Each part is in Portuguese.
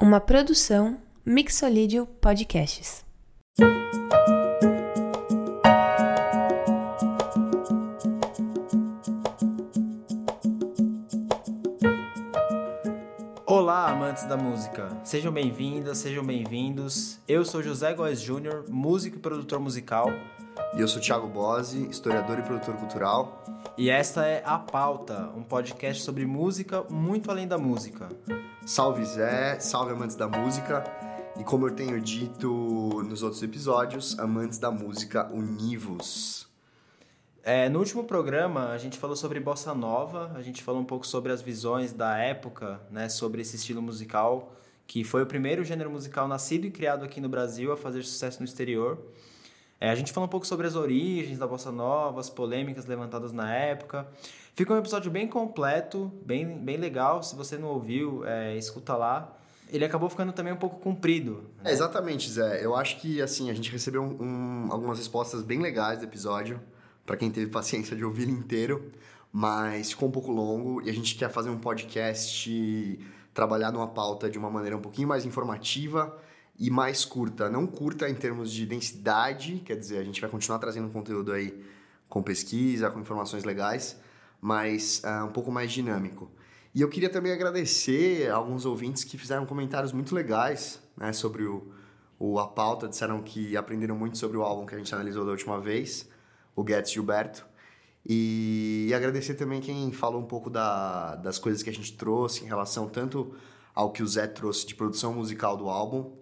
Uma produção Mixolídio Podcasts. Olá, amantes da música. Sejam bem-vindas, sejam bem-vindos. Eu sou José Góes Júnior, músico e produtor musical. E eu sou Thiago Bose, historiador e produtor cultural. E esta é A Pauta, um podcast sobre música muito além da música. Salve Zé, salve amantes da música. E como eu tenho dito nos outros episódios, amantes da música, univos. É, no último programa, a gente falou sobre bossa nova, a gente falou um pouco sobre as visões da época, né, sobre esse estilo musical, que foi o primeiro gênero musical nascido e criado aqui no Brasil a fazer sucesso no exterior. É, a gente falou um pouco sobre as origens da bossa nova, as polêmicas levantadas na época. Fica um episódio bem completo, bem, bem legal. Se você não ouviu, é, escuta lá. Ele acabou ficando também um pouco comprido. Né? É, exatamente, Zé. Eu acho que assim a gente recebeu um, um, algumas respostas bem legais do episódio para quem teve paciência de ouvir ele inteiro, mas ficou um pouco longo e a gente quer fazer um podcast trabalhar numa pauta de uma maneira um pouquinho mais informativa e mais curta. Não curta em termos de densidade, quer dizer, a gente vai continuar trazendo conteúdo aí com pesquisa, com informações legais, mas uh, um pouco mais dinâmico. E eu queria também agradecer alguns ouvintes que fizeram comentários muito legais né, sobre o, o, a pauta, disseram que aprenderam muito sobre o álbum que a gente analisou da última vez o Guedes Gilberto. E, e agradecer também quem falou um pouco da, das coisas que a gente trouxe em relação tanto ao que o Zé trouxe de produção musical do álbum,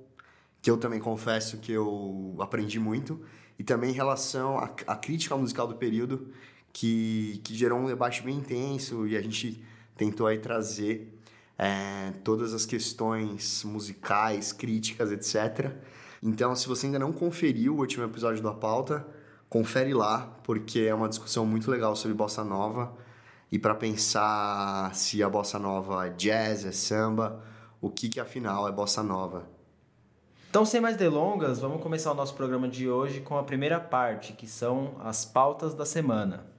que eu também confesso que eu aprendi muito, e também em relação à crítica musical do período, que, que gerou um debate bem intenso e a gente tentou aí trazer é, todas as questões musicais, críticas, etc. Então, se você ainda não conferiu o último episódio da pauta, confere lá, porque é uma discussão muito legal sobre bossa nova. E para pensar se a bossa nova é jazz, é samba, o que que afinal é bossa nova. Então, sem mais delongas, vamos começar o nosso programa de hoje com a primeira parte, que são as pautas da semana.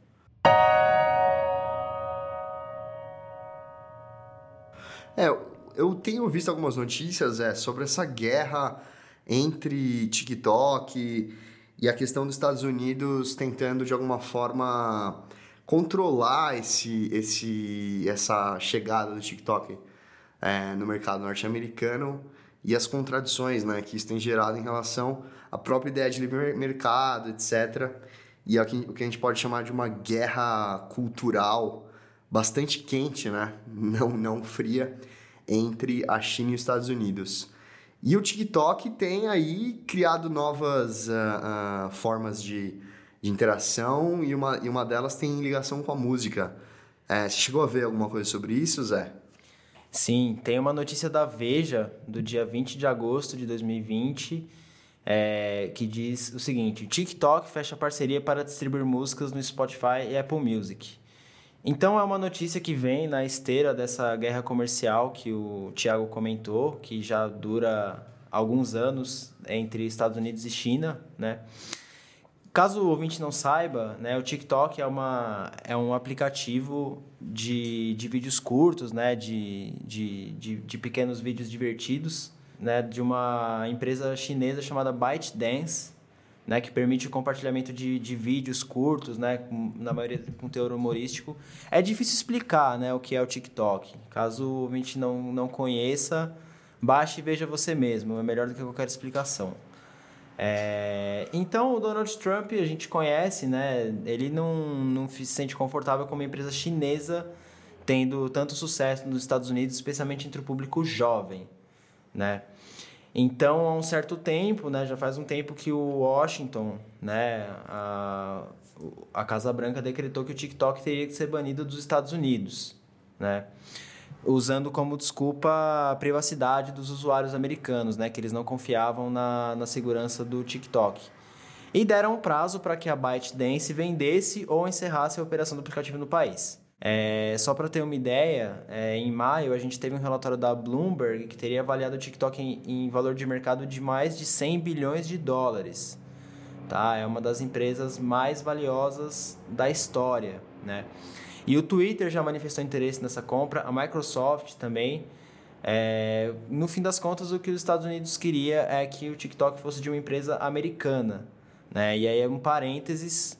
É, eu tenho visto algumas notícias é, sobre essa guerra entre TikTok e a questão dos Estados Unidos tentando de alguma forma controlar esse, esse, essa chegada do TikTok é, no mercado norte-americano e as contradições né, que isso tem gerado em relação à própria ideia de livre mercado, etc. E o que a gente pode chamar de uma guerra cultural bastante quente, né? não, não fria, entre a China e os Estados Unidos. E o TikTok tem aí criado novas uh, uh, formas de, de, interação e uma, e uma delas tem ligação com a música. É, você chegou a ver alguma coisa sobre isso, Zé? Sim, tem uma notícia da Veja do dia 20 de agosto de 2020 é, que diz o seguinte: TikTok fecha parceria para distribuir músicas no Spotify e Apple Music. Então é uma notícia que vem na esteira dessa guerra comercial que o Tiago comentou, que já dura alguns anos entre Estados Unidos e China, né? Caso o ouvinte não saiba, né, o TikTok é, uma, é um aplicativo de, de vídeos curtos, né, de, de, de, de pequenos vídeos divertidos, né, de uma empresa chinesa chamada ByteDance, né, que permite o compartilhamento de, de vídeos curtos, né, na maioria com teor humorístico. É difícil explicar né, o que é o TikTok. Caso o ouvinte não, não conheça, baixe e veja você mesmo. É melhor do que qualquer explicação. É, então, o Donald Trump, a gente conhece, né, ele não, não se sente confortável com uma empresa chinesa tendo tanto sucesso nos Estados Unidos, especialmente entre o público jovem, né? Então, há um certo tempo, né, já faz um tempo que o Washington, né, a, a Casa Branca decretou que o TikTok teria que ser banido dos Estados Unidos, né? Usando como desculpa a privacidade dos usuários americanos, né, que eles não confiavam na, na segurança do TikTok. E deram um prazo para que a ByteDance vendesse ou encerrasse a operação do aplicativo no país. É, só para ter uma ideia, é, em maio a gente teve um relatório da Bloomberg que teria avaliado o TikTok em, em, valor de mercado de mais de 100 bilhões de dólares. Tá? É uma das empresas mais valiosas da história. Né? E o Twitter já manifestou interesse nessa compra, a Microsoft também. É, no fim das contas, o que os Estados Unidos queria é que o TikTok fosse de uma empresa americana. Né? E aí é um parênteses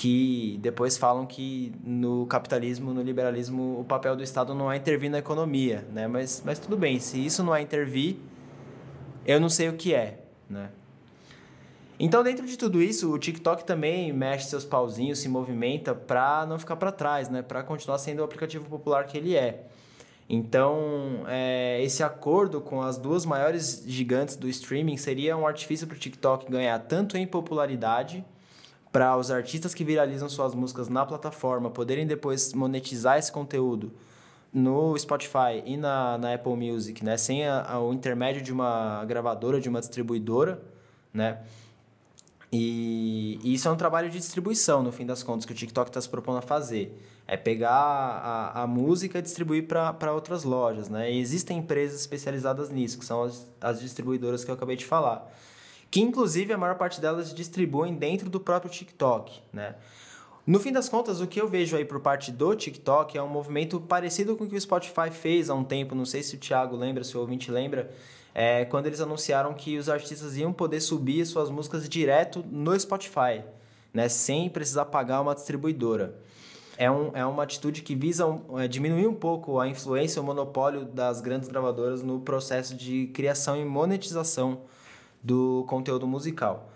que depois falam que no capitalismo, no liberalismo, o papel do Estado não é intervir na economia. Né? Mas, mas tudo bem, se isso não é intervir, eu não sei o que é. Né? Então, dentro de tudo isso, o TikTok também mexe seus pauzinhos, se movimenta para não ficar para trás, né? para continuar sendo o aplicativo popular que ele é. Então, é, esse acordo com as duas maiores gigantes do streaming seria um artifício para o TikTok ganhar tanto em popularidade, para os artistas que viralizam suas músicas na plataforma poderem depois monetizar esse conteúdo no Spotify e na, na Apple Music, né? sem a, a, o intermédio de uma gravadora, de uma distribuidora, né? E, e, isso é um trabalho de distribuição, no fim das contas, que o TikTok está se propondo a fazer. É pegar a, a música e distribuir para outras lojas, né? E existem empresas especializadas nisso, que são as, as distribuidoras que eu acabei de falar. Que, inclusive, a maior parte delas distribuem dentro do próprio TikTok, né? No fim das contas, o que eu vejo aí por parte do TikTok é um movimento parecido com o que o Spotify fez há um tempo. Não sei se o Thiago lembra, se o ouvinte lembra, é, quando eles anunciaram que os artistas iam poder subir suas músicas direto no Spotify, né, sem precisar pagar uma distribuidora. É, um, é uma atitude que visa é, diminuir um pouco a influência, o monopólio das grandes gravadoras no processo de criação e monetização do conteúdo musical.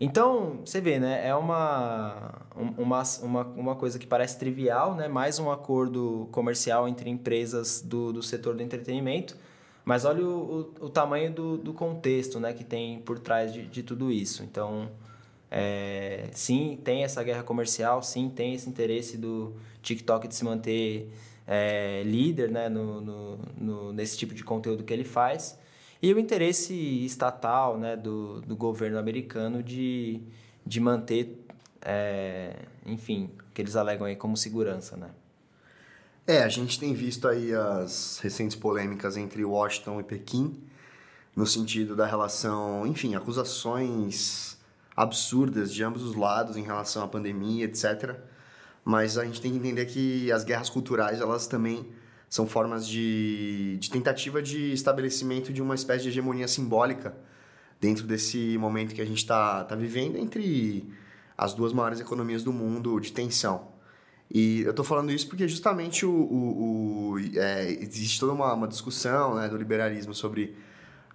Então, você vê, né? É uma, uma, uma, uma coisa que parece trivial, né? Mais um acordo comercial entre empresas do, do setor do entretenimento mas olha o, o, o tamanho do, do contexto né, que tem por trás de, de tudo isso. Então, é, sim, tem essa guerra comercial, sim, tem esse interesse do TikTok de se manter é, líder né, no, no, no, nesse tipo de conteúdo que ele faz. E o interesse estatal né, do, do governo americano de, de manter, é, enfim, o que eles alegam aí como segurança, né? É, a gente tem visto aí as recentes polêmicas entre Washington e Pequim, no sentido da relação, enfim, acusações absurdas de ambos os lados em relação à pandemia, etc. Mas a gente tem que entender que as guerras culturais, elas também são formas de, de tentativa de estabelecimento de uma espécie de hegemonia simbólica dentro desse momento que a gente está tá vivendo entre as duas maiores economias do mundo de tensão. E eu estou falando isso porque justamente o, o, o é, existe toda uma, uma discussão né, do liberalismo sobre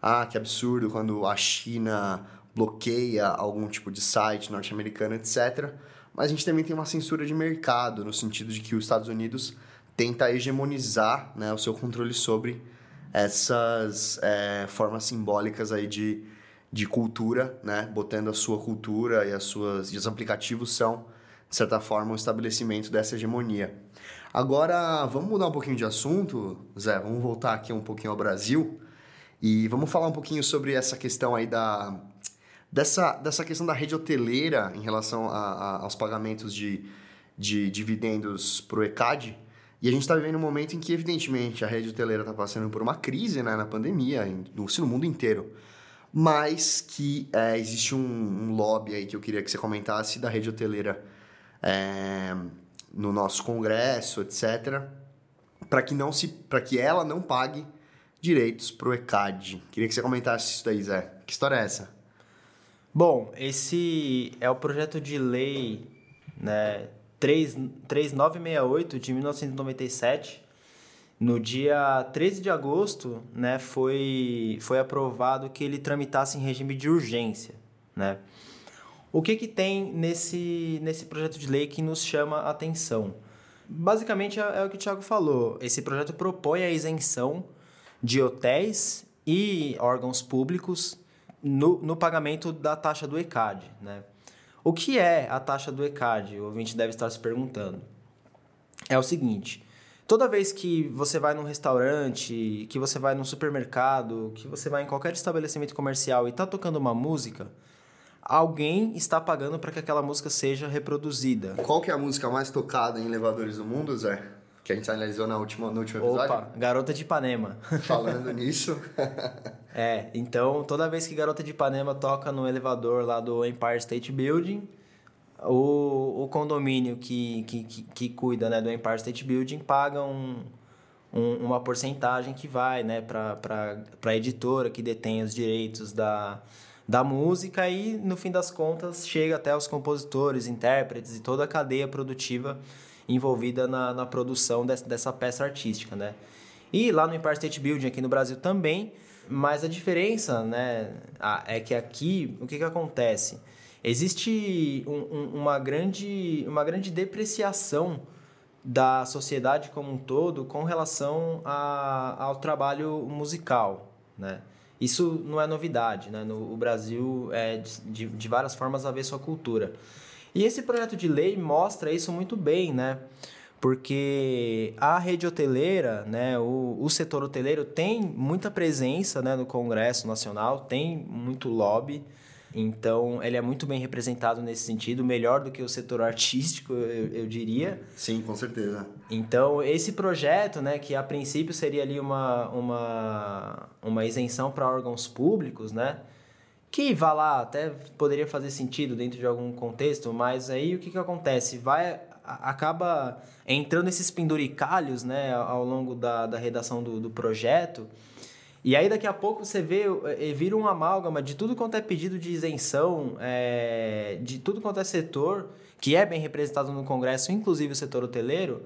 ah, que absurdo quando a China bloqueia algum tipo de site norte-americano, etc. Mas a gente também tem uma censura de mercado, no sentido de que os Estados Unidos tenta hegemonizar né, o seu controle sobre essas é, formas simbólicas aí de, de cultura, né, botando a sua cultura e as suas e os aplicativos são de certa forma, um estabelecimento dessa hegemonia. Agora, vamos mudar um pouquinho de assunto, Zé, vamos voltar aqui um pouquinho ao Brasil e vamos falar um pouquinho sobre essa questão aí da dessa, dessa questão da rede hoteleira em relação a, a, aos pagamentos de, de dividendos para o ECAD. E a gente está vivendo um momento em que, evidentemente, a rede hoteleira está passando por uma crise né, na pandemia, no, no mundo inteiro. Mas que é, existe um, um lobby aí que eu queria que você comentasse da rede hoteleira é, no nosso congresso, etc., para que não se, que ela não pague direitos para o ECAD. Queria que você comentasse isso daí, Zé. Que história é essa? Bom, esse é o projeto de lei né, 3, 3968 de 1997. No dia 13 de agosto, né, foi, foi aprovado que ele tramitasse em regime de urgência, né? O que, que tem nesse, nesse projeto de lei que nos chama a atenção? Basicamente é, é o que o Thiago falou. Esse projeto propõe a isenção de hotéis e órgãos públicos no, no pagamento da taxa do ECAD. Né? O que é a taxa do ECAD? O ouvinte deve estar se perguntando. É o seguinte: toda vez que você vai num restaurante, que você vai num supermercado, que você vai em qualquer estabelecimento comercial e está tocando uma música, alguém está pagando para que aquela música seja reproduzida. Qual que é a música mais tocada em elevadores do mundo, Zé? Que a gente analisou na última, no último episódio? Opa, Garota de Ipanema. Falando nisso. é, então toda vez que Garota de Ipanema toca no elevador lá do Empire State Building, o, o condomínio que, que, que, que cuida né, do Empire State Building paga um, um, uma porcentagem que vai né, para a editora que detém os direitos da, da música e, no fim das contas, chega até os compositores, intérpretes e toda a cadeia produtiva envolvida na, na produção dessa, dessa peça artística, né? E lá no Empire State Building, aqui no Brasil também, mas a diferença, né, é que aqui, o que, que acontece? Existe um, um, uma, grande, uma grande depreciação da sociedade como um todo com relação a, ao trabalho musical, né? Isso não é novidade, né? No, o Brasil é de, de várias formas a ver sua cultura. E esse projeto de lei mostra isso muito bem, né? Porque a rede hoteleira, né, o, o setor hoteleiro tem muita presença né, no Congresso Nacional, tem muito lobby, então ele é muito bem representado nesse sentido, melhor do que o setor artístico, eu, eu diria. Sim, com certeza. Então esse projeto, né, que a princípio seria ali uma, uma, uma isenção para órgãos públicos, né, que vá lá, até poderia fazer sentido dentro de algum contexto, mas aí o que, que acontece? Vai, acaba entrando esses penduricalhos né, ao longo da, da redação do, do projeto, e aí daqui a pouco você vê, é, vira um amálgama de tudo quanto é pedido de isenção, é, de tudo quanto é setor, que é bem representado no Congresso, inclusive o setor hoteleiro,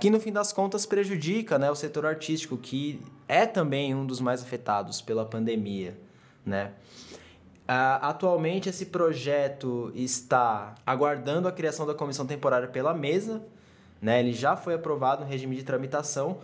que no fim das contas prejudica né, o setor artístico, que é também um dos mais afetados pela pandemia. Né? Uh, atualmente, esse projeto está aguardando a criação da comissão temporária pela mesa. Né? Ele já foi aprovado no regime de tramitação.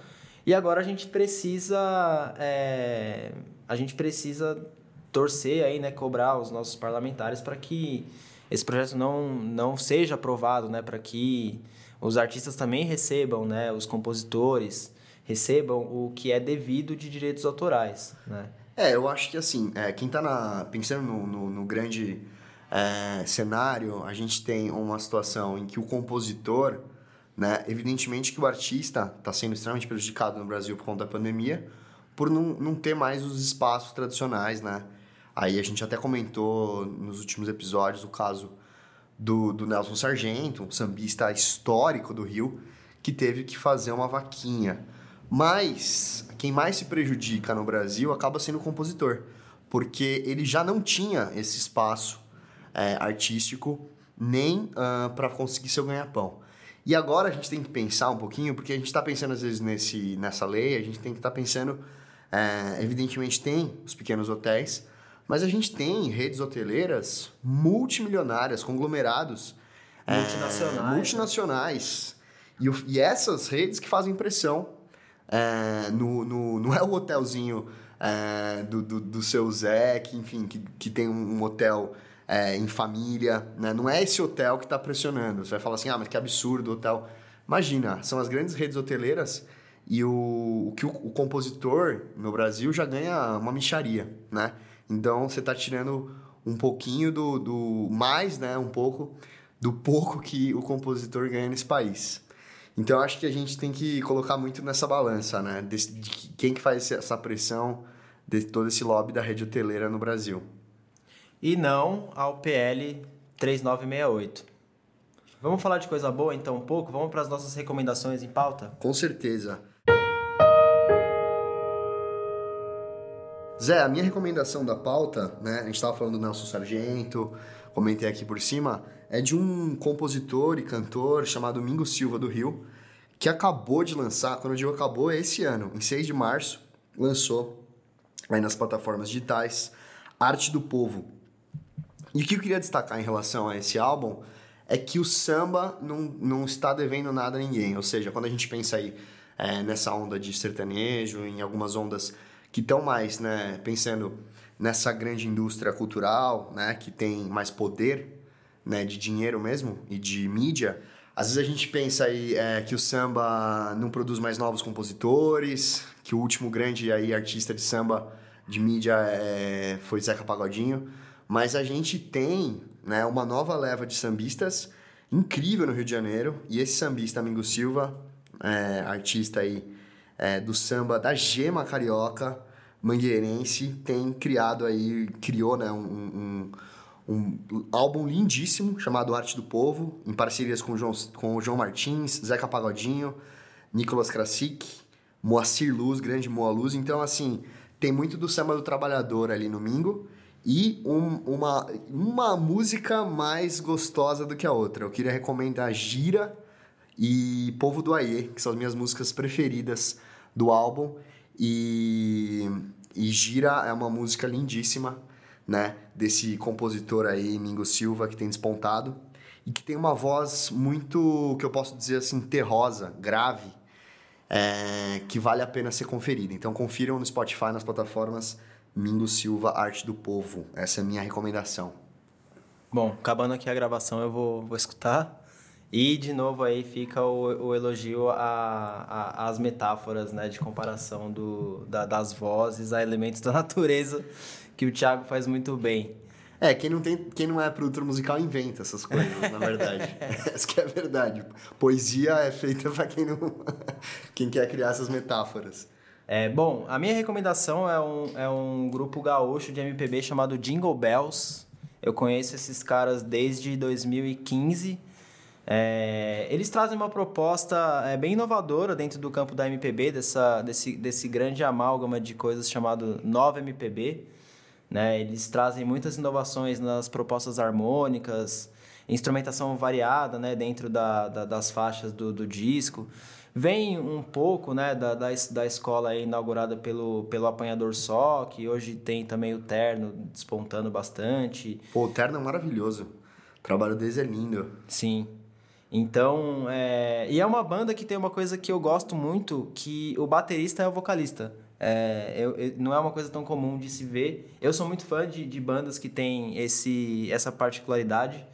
E agora a gente precisa. É, a gente precisa torcer aí, né? Cobrar os nossos parlamentares para que esse projeto não, não seja aprovado, né? Para que os artistas também recebam, né? Os compositores recebam o que é devido de direitos autorais, né? É, eu acho que assim, é, quem está na, pensando no, no, no grande é, cenário, a gente tem uma situação em que o compositor, né, evidentemente que o artista está sendo extremamente prejudicado no Brasil por conta da pandemia, por não, não ter mais os espaços tradicionais, né? Aí a gente até comentou nos últimos episódios o caso do, do Nelson Sargento, um sambista histórico do Rio, que teve que fazer uma vaquinha. Mas quem mais se prejudica no Brasil acaba sendo o compositor, porque ele já não tinha esse espaço é, artístico nem uh, para conseguir seu ganha-pão. E agora a gente tem que pensar um pouquinho, porque a gente está pensando às vezes nesse, nessa lei, a gente tem que estar tá pensando, é, evidentemente tem os pequenos hotéis, mas a gente tem redes hoteleiras multimilionárias, conglomerados. Multinacionais. É, multinacionais. E, e essas redes que fazem pressão é, no, no, não é o hotelzinho é, do, do, do, seu Zé, que, enfim, que, que tem um hotel é, em família, né? Não é esse hotel que está pressionando. Você vai falar assim, ah, mas que absurdo hotel. Imagina, são as grandes redes hoteleiras e o, o que o, o, compositor no Brasil já ganha uma micharia, né? Então você está tirando um pouquinho do, do mais, né? Um pouco do pouco que o compositor ganha nesse país. Então acho que a gente tem que colocar muito nessa balança, né? De, de quem que faz essa pressão de todo esse lobby da rede hoteleira no Brasil. E não ao PL 3968. Vamos falar de coisa boa então um pouco? Vamos para as nossas recomendações em pauta? Com certeza. Zé, a minha recomendação da pauta, né? A gente estava falando do Nelson Sargento, comentei aqui por cima, é de um compositor e cantor chamado Mingo Silva do Rio, que acabou de lançar, quando eu digo acabou, é esse ano, em 6 de março, lançou aí nas plataformas digitais Arte do Povo. E o que eu queria destacar em relação a esse álbum é que o samba não, não está devendo nada a ninguém. Ou seja, quando a gente pensa aí é, nessa onda de sertanejo, em algumas ondas que estão mais né, pensando nessa grande indústria cultural, né, que tem mais poder, né, de dinheiro mesmo e de mídia, às vezes a gente pensa aí é, que o samba não produz mais novos compositores, que o último grande aí artista de samba de mídia é, foi Zeca Pagodinho, mas a gente tem né, uma nova leva de sambistas incrível no Rio de Janeiro e esse sambista Mingo Silva, é, artista aí é, do samba da gema carioca, mangueirense, tem criado aí, criou né, um, um, um álbum lindíssimo chamado Arte do Povo, em parcerias com o João, com o João Martins, Zeca Pagodinho, Nicolas Krasik, Moacir Luz, grande Moa Luz. Então, assim, tem muito do samba do trabalhador ali no Mingo e um, uma, uma música mais gostosa do que a outra. Eu queria recomendar Gira e Povo do Aie, que são as minhas músicas preferidas do álbum. E, e Gira é uma música lindíssima, né? Desse compositor aí, Mingo Silva, que tem despontado. E que tem uma voz muito, que eu posso dizer assim, terrosa, grave, é, que vale a pena ser conferida. Então confiram no Spotify, nas plataformas Mingo Silva, Arte do Povo. Essa é a minha recomendação. Bom, acabando aqui a gravação, eu vou, vou escutar. E, de novo, aí fica o, o elogio às metáforas, né? De comparação do, da, das vozes a elementos da natureza, que o Thiago faz muito bem. É, quem não, tem, quem não é produtor musical inventa essas coisas, na verdade. Essa que é a verdade. Poesia é feita para quem não... quem quer criar essas metáforas. É, bom, a minha recomendação é um, é um grupo gaúcho de MPB chamado Jingle Bells. Eu conheço esses caras desde 2015. É, eles trazem uma proposta é, bem inovadora dentro do campo da MPB, dessa, desse, desse grande amálgama de coisas chamado Nova MPB. Né? Eles trazem muitas inovações nas propostas harmônicas, instrumentação variada né? dentro da, da das faixas do, do disco. Vem um pouco né, da, da, da escola inaugurada pelo, pelo Apanhador Só, que hoje tem também o Terno despontando bastante. Pô, o Terno é maravilhoso. O trabalho deles é lindo. Sim. Então, é... e é uma banda que tem uma coisa que eu gosto muito, que o baterista é o vocalista. É, eu, eu, não é uma coisa tão comum de se ver. Eu sou muito fã de, de bandas que têm esse, essa particularidade.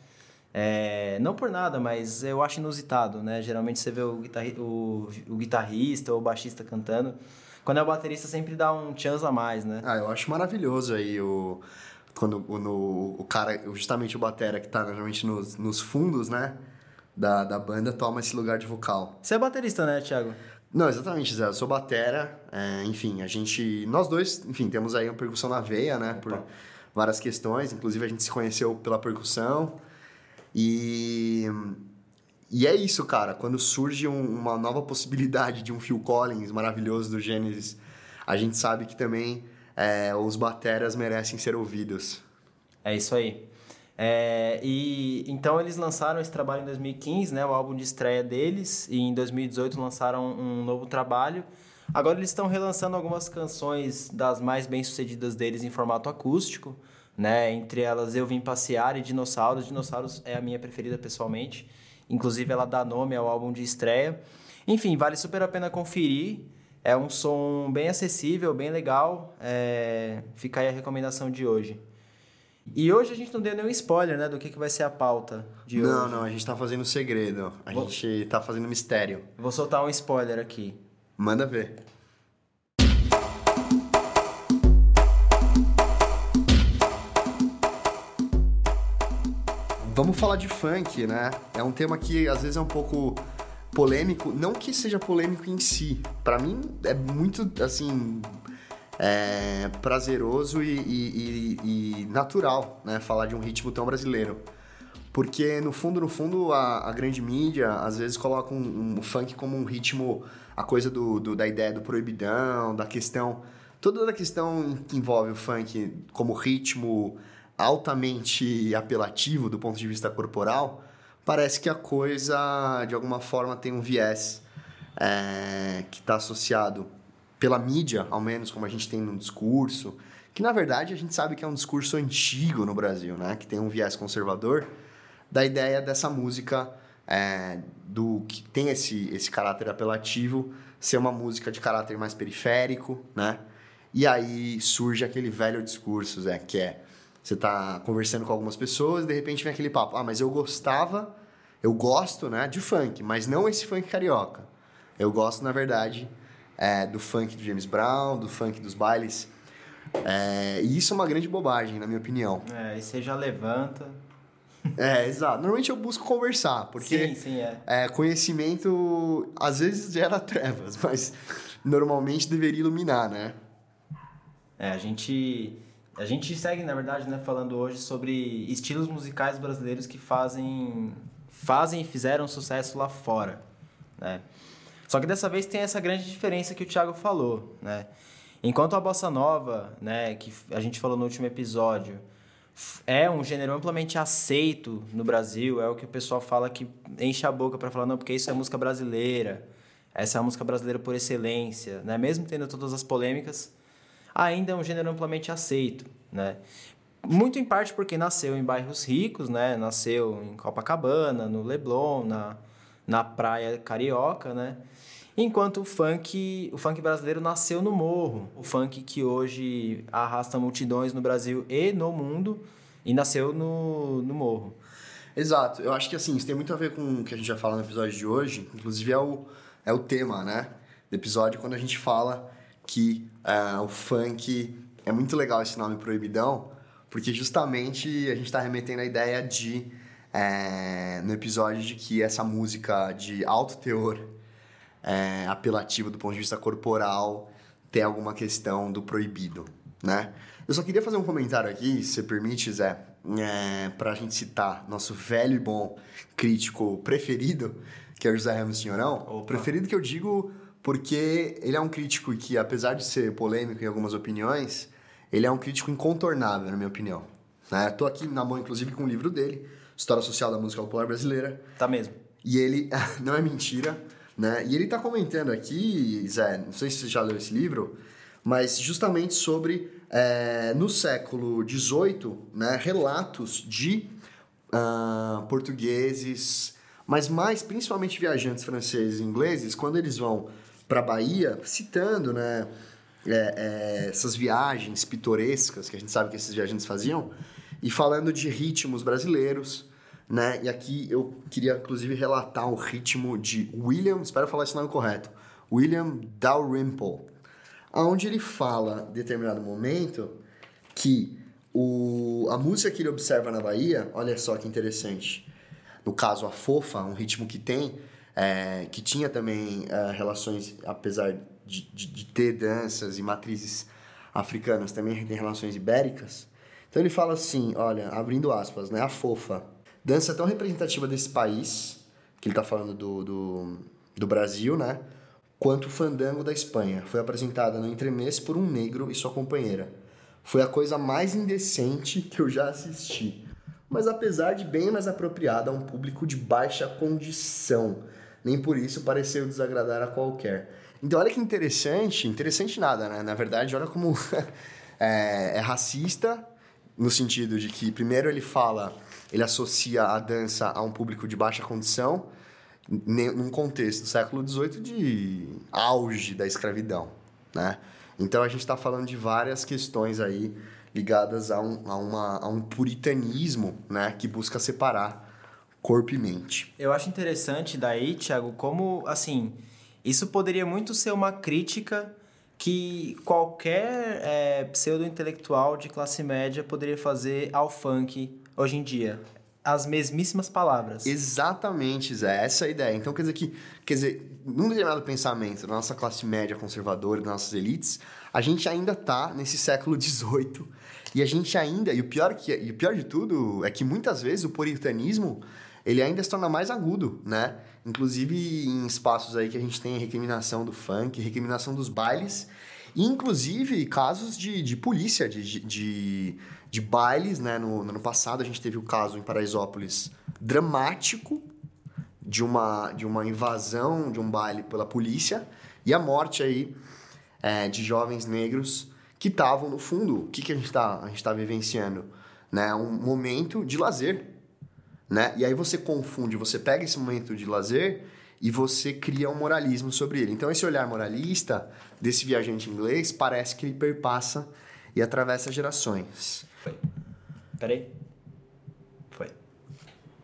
É, não por nada, mas eu acho inusitado, né? Geralmente você vê o, guitarri o, o guitarrista ou o baixista cantando. Quando é o baterista, sempre dá um chance a mais, né? Ah, eu acho maravilhoso aí o... Quando o, no, o cara, justamente o batera que tá normalmente nos, nos fundos, né? Da, da banda, toma esse lugar de vocal. Você é baterista, né, Thiago? Não, exatamente, Zé. Eu sou batera. É, enfim, a gente... Nós dois, enfim, temos aí uma percussão na veia, né? Opa. Por várias questões. Inclusive, a gente se conheceu pela percussão. E... E é isso, cara. Quando surge um, uma nova possibilidade de um Phil Collins maravilhoso do Gênesis, a gente sabe que também é, os bateras merecem ser ouvidos. É isso aí. É, e então eles lançaram esse trabalho em 2015, né, o álbum de estreia deles, e em 2018 lançaram um novo trabalho. Agora eles estão relançando algumas canções das mais bem-sucedidas deles em formato acústico, né? Entre elas Eu Vim Passear e Dinossauros. Dinossauros é a minha preferida pessoalmente. Inclusive ela dá nome ao álbum de estreia. Enfim, vale super a pena conferir. É um som bem acessível, bem legal. É... Fica aí a recomendação de hoje. E hoje a gente não deu nenhum spoiler, né, do que, que vai ser a pauta de não, hoje. Não, não, a gente tá fazendo segredo. A Vou... gente tá fazendo mistério. Vou soltar um spoiler aqui. Manda ver. Vamos falar de funk, né? É um tema que às vezes é um pouco polêmico, não que seja polêmico em si. Para mim é muito assim é, prazeroso e, e, e, natural, né? Falar de um ritmo tão brasileiro. Porque, no fundo, no fundo, a, a grande mídia às vezes coloca um, um, funk como um ritmo, a coisa do, do, da ideia do proibidão, da questão... Toda a questão que envolve o funk como ritmo altamente apelativo do ponto de vista corporal, parece que a coisa, de alguma forma, tem um viés é, que está associado pela mídia, ao menos como a gente tem no discurso, que na verdade a gente sabe que é um discurso antigo no Brasil, né? Que tem um viés conservador da ideia dessa música é, do que tem esse, esse caráter apelativo ser uma música de caráter mais periférico, né? E aí surge aquele velho discurso, Zé, que é você tá conversando com algumas pessoas e de repente vem aquele papo, ah, mas eu gostava, eu gosto, né, de funk, mas não esse funk carioca. Eu gosto, na verdade, é, do funk do James Brown, do funk dos bailes. É, e isso é uma grande bobagem, na minha opinião. É, e você já levanta. É, exato. Normalmente eu busco conversar, porque sim, sim, é. é. conhecimento às vezes gera trevas, mas normalmente deveria iluminar, né? É, a gente a gente segue, na verdade, né, falando hoje sobre estilos musicais brasileiros que fazem fazem e fizeram sucesso lá fora, né? Só que dessa vez tem essa grande diferença que o Thiago falou, né? Enquanto a bossa nova, né, que a gente falou no último episódio, é um gênero amplamente aceito no Brasil, é o que o pessoal fala que enche a boca para falar não, porque isso é música brasileira. Essa é a música brasileira por excelência, né? Mesmo tendo todas as polêmicas, ainda é um gênero amplamente aceito, né? Muito em parte porque nasceu em bairros ricos, né? Nasceu em Copacabana, no Leblon, na, na praia carioca, né? Enquanto o funk, o funk brasileiro nasceu no morro, o funk que hoje arrasta multidões no Brasil e no mundo, e nasceu no, no morro. Exato. Eu acho que assim, isso tem muito a ver com o que a gente vai falar no episódio de hoje. Inclusive é o, é o tema, né? Do episódio quando a gente fala que uh, o funk é muito legal esse nome proibidão, porque justamente a gente está remetendo a ideia de é, no episódio de que essa música de alto teor é, apelativo do ponto de vista corporal tem alguma questão do proibido, né? Eu só queria fazer um comentário aqui, se permite, Zé, é, para a gente citar nosso velho e bom crítico preferido, que é o José Ramos Senhorão. O preferido que eu digo porque ele é um crítico que, apesar de ser polêmico em algumas opiniões, ele é um crítico incontornável, na minha opinião. Né? Tô aqui na mão, inclusive, com o um livro dele, História Social da Música Popular Brasileira. Tá mesmo. E ele, não é mentira, né? E ele está comentando aqui, Zé, não sei se você já leu esse livro, mas justamente sobre, é, no século XVIII, né, relatos de uh, portugueses, mas mais principalmente viajantes franceses e ingleses, quando eles vão para a Bahia, citando né, é, é, essas viagens pitorescas que a gente sabe que esses viajantes faziam, e falando de ritmos brasileiros, né? E aqui eu queria inclusive relatar o ritmo de William, espero falar esse nome correto, William Dalrymple, onde ele fala, em determinado momento, que o, a música que ele observa na Bahia, olha só que interessante, no caso a fofa, um ritmo que tem, é, que tinha também é, relações, apesar de, de, de ter danças e matrizes africanas, também tem relações ibéricas. Então ele fala assim, olha, abrindo aspas, né, a fofa dança tão representativa desse país, que ele está falando do, do, do, Brasil, né? Quanto o fandango da Espanha. Foi apresentada no entremês por um negro e sua companheira. Foi a coisa mais indecente que eu já assisti. Mas apesar de bem mais apropriada a um público de baixa condição. Nem por isso pareceu desagradar a qualquer. Então olha que interessante, interessante nada, né? Na verdade, olha como é, é racista no sentido de que primeiro ele fala ele associa a dança a um público de baixa condição, num contexto do século XVIII de auge da escravidão, né? Então a gente está falando de várias questões aí ligadas a um, a, uma, a um puritanismo, né? Que busca separar corpo e mente. Eu acho interessante daí, Thiago, como, assim, isso poderia muito ser uma crítica que qualquer é, pseudo-intelectual de classe média poderia fazer ao funk hoje em dia. As mesmíssimas palavras. Exatamente, Zé. Essa é a ideia. Então, quer dizer que, quer dizer, num determinado pensamento da nossa classe média conservadora, das nossas elites, a gente ainda está nesse século XVIII e a gente ainda, e o pior que, e o pior de tudo é que muitas vezes o puritanismo ele ainda se torna mais agudo, né? Inclusive em espaços aí que a gente tem recriminação do funk, recriminação dos bailes, e inclusive casos de, de polícia, de, de de bailes, né? No, no ano passado a gente teve o caso em Paraisópolis dramático de uma, de uma invasão de um baile pela polícia e a morte aí é, de jovens negros que estavam no fundo. O que, que a gente está tá vivenciando? Né? Um momento de lazer. Né? E aí você confunde, você pega esse momento de lazer e você cria um moralismo sobre ele. Então esse olhar moralista desse viajante inglês parece que ele perpassa e atravessa gerações. Foi. Peraí. Foi.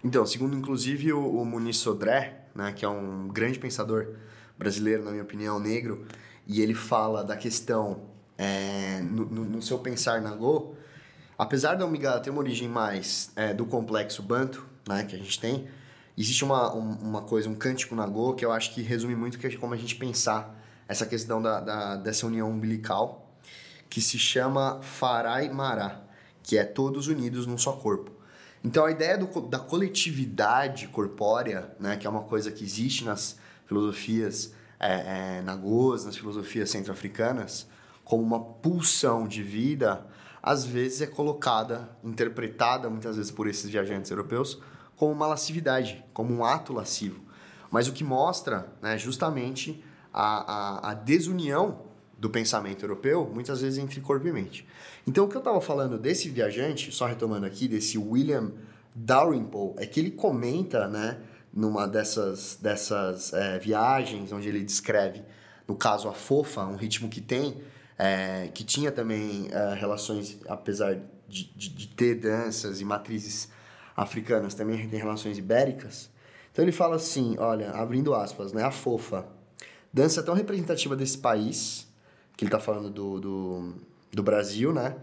Então, segundo inclusive o, o Muniz Sodré, né, que é um grande pensador brasileiro, na minha opinião, negro, e ele fala da questão é, no, no, no, seu pensar na Go, apesar da Umigada ter uma origem mais é, do complexo banto, né, que a gente tem, existe uma, um, uma coisa, um cântico na Go, que eu acho que resume muito que, como a gente pensar essa questão da, da, dessa união umbilical, que se chama Farai Mará que é todos unidos num só corpo. Então a ideia do, da coletividade corpórea, né, que é uma coisa que existe nas filosofias é, é, na Goz, nas filosofias centro-africanas, como uma pulsão de vida, às vezes é colocada, interpretada muitas vezes por esses viajantes europeus, como uma lascividade, como um ato lascivo. Mas o que mostra né, justamente a, a, a desunião do pensamento europeu, muitas vezes entre corpo e mente. Então, o que eu estava falando desse viajante, só retomando aqui, desse William Dalrymple, é que ele comenta, né, numa dessas, dessas é, viagens, onde ele descreve, no caso, a fofa, um ritmo que tem, é, que tinha também é, relações, apesar de, de, de, ter danças e matrizes africanas, também tem relações ibéricas. Então, ele fala assim, olha, abrindo aspas, né, a fofa, dança tão representativa desse país que ele está falando do, do, do, Brasil, né?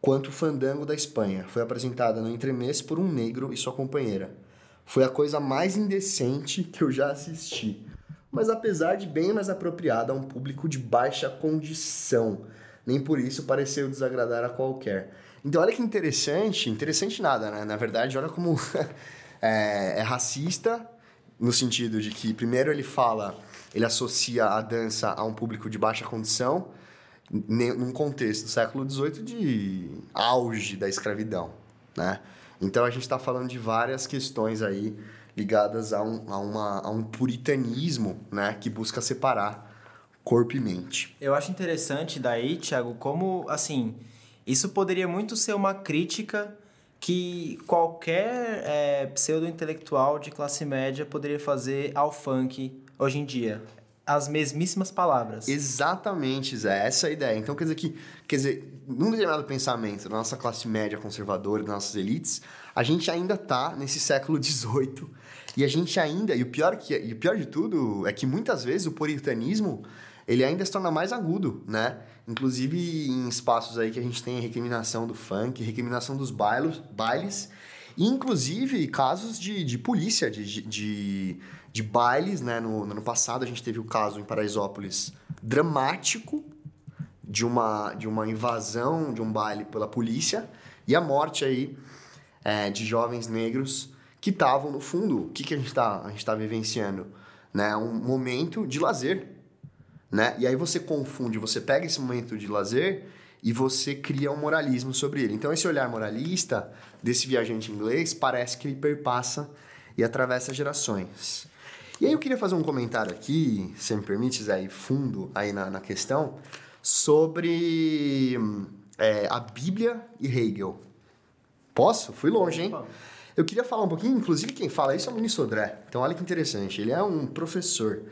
Quanto o fandango da Espanha. Foi apresentada no entremês por um negro e sua companheira. Foi a coisa mais indecente que eu já assisti. Mas apesar de bem mais apropriada a um público de baixa condição. Nem por isso pareceu desagradar a qualquer. Então olha que interessante, interessante nada, né? Na verdade, olha como é, é racista no sentido de que primeiro ele fala ele associa a dança a um público de baixa condição, num contexto do século XVIII de auge da escravidão, né? Então a gente está falando de várias questões aí ligadas a um, a, uma, a um puritanismo, né? Que busca separar corpo e mente. Eu acho interessante daí, Thiago, como, assim, isso poderia muito ser uma crítica que qualquer é, pseudo-intelectual de classe média poderia fazer ao funk hoje em dia. As mesmíssimas palavras. Exatamente, Zé. Essa é a ideia. Então, quer dizer que, quer dizer, num determinado pensamento da nossa classe média conservadora, das nossas elites, a gente ainda está nesse século XVIII e a gente ainda, e o pior que, e o pior de tudo é que muitas vezes o puritanismo ele ainda se torna mais agudo, né? Inclusive em espaços aí que a gente tem recriminação do funk, recriminação dos bailos, bailes, e inclusive casos de, de polícia, de, de de bailes, né? No, no ano passado a gente teve o caso em Paraisópolis dramático de uma, de uma invasão de um baile pela polícia e a morte aí é, de jovens negros que estavam no fundo. O que, que a gente está tá vivenciando? Né? Um momento de lazer. Né? E aí você confunde, você pega esse momento de lazer e você cria um moralismo sobre ele. Então esse olhar moralista desse viajante inglês parece que ele perpassa e atravessa gerações. E aí eu queria fazer um comentário aqui, se me permite, Zé, fundo aí na, na questão, sobre é, a Bíblia e Hegel. Posso? Fui longe, hein? Eu queria falar um pouquinho, inclusive quem fala isso é o Muniz Sodré. Então olha que interessante, ele é um professor.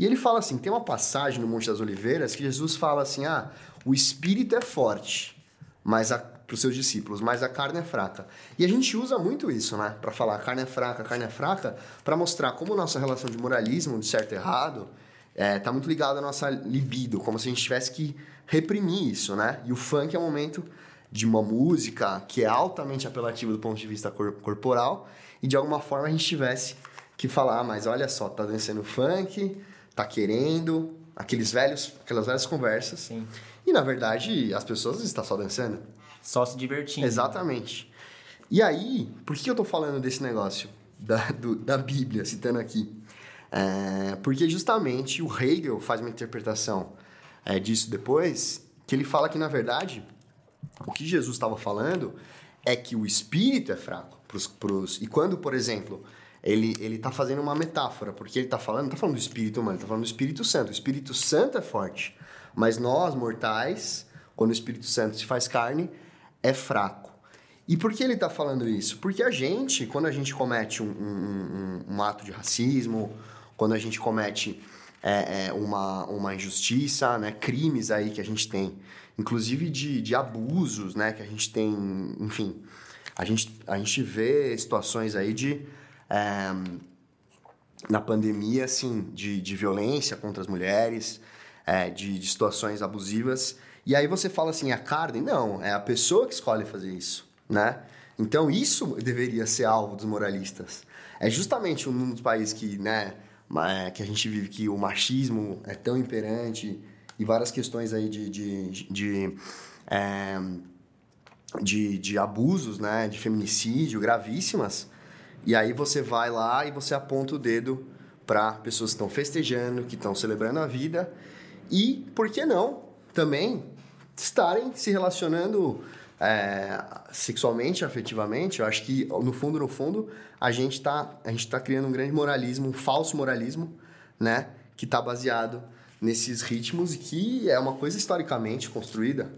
E ele fala assim, tem uma passagem no Monte das Oliveiras que Jesus fala assim, ah, o espírito é forte, mas para os seus discípulos, mas a carne é fraca. E a gente usa muito isso, né? Para falar carne é fraca, carne é fraca, para mostrar como nossa relação de moralismo, de certo e errado, é, tá muito ligada à nossa libido, como se a gente tivesse que reprimir isso, né? E o funk é um momento de uma música que é altamente apelativa do ponto de vista cor corporal e de alguma forma a gente tivesse que falar, ah, mas olha só, tá dançando funk, tá querendo, aqueles velhos, aquelas velhas conversas. Sim. E na verdade, as pessoas estão só dançando. Só se divertindo. Exatamente. E aí, por que eu tô falando desse negócio da, do, da Bíblia, citando aqui? É, porque justamente o Hegel faz uma interpretação é, disso depois, que ele fala que, na verdade, o que Jesus estava falando é que o espírito é fraco. Pros, pros, e quando, por exemplo, ele, ele tá fazendo uma metáfora, porque ele está falando, não tá falando do espírito humano, ele tá falando do Espírito Santo. O Espírito Santo é forte, mas nós, mortais, quando o Espírito Santo se faz carne, é fraco. E por que ele está falando isso? Porque a gente, quando a gente comete um, um, um, um ato de racismo, quando a gente comete é, é, uma, uma injustiça, né, crimes aí que a gente tem, inclusive de, de abusos, né, que a gente tem, enfim, a gente, a gente vê situações aí de é, na pandemia, assim, de, de violência contra as mulheres, é, de, de situações abusivas e aí você fala assim, a carne? Não, é a pessoa que escolhe fazer isso, né? Então isso deveria ser alvo dos moralistas. É justamente um dos países que, né, é, que a gente vive que o machismo é tão imperante e várias questões aí de, de, de, de, é, de, de abusos, né, de feminicídio gravíssimas. E aí você vai lá e você aponta o dedo para pessoas que estão festejando, que estão celebrando a vida e, por que não, também estarem se relacionando é, sexualmente, afetivamente. Eu acho que, no fundo, no fundo, a gente está tá criando um grande moralismo, um falso moralismo, né? Que está baseado nesses ritmos e que é uma coisa historicamente construída.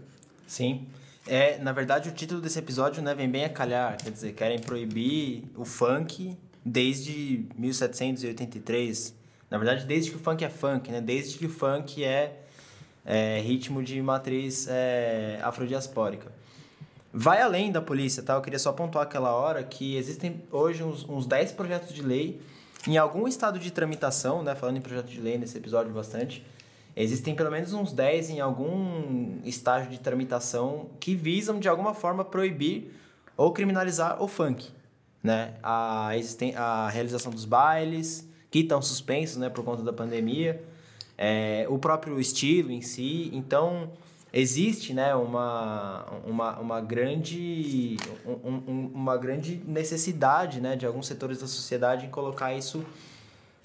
Sim. É, na verdade, o título desse episódio né, vem bem a calhar. Quer dizer, querem proibir o funk desde 1783. Na verdade, desde que o funk é funk, né? Desde que o funk é, é ritmo de matriz é, afrodiaspórica. Vai além da polícia, tá? Eu queria só pontuar aquela hora que existem hoje uns, uns 10 projetos de lei em algum estado de tramitação, né? Falando em projeto de lei nesse episódio bastante, existem pelo menos uns 10 em algum estágio de tramitação que visam de alguma forma proibir ou criminalizar o funk né? A, existen a realização dos bailes, que estão suspensos né, por conta da pandemia, é, o próprio estilo em si. Então, existe né, uma, uma, uma, grande, um, uma grande necessidade né, de alguns setores da sociedade em colocar isso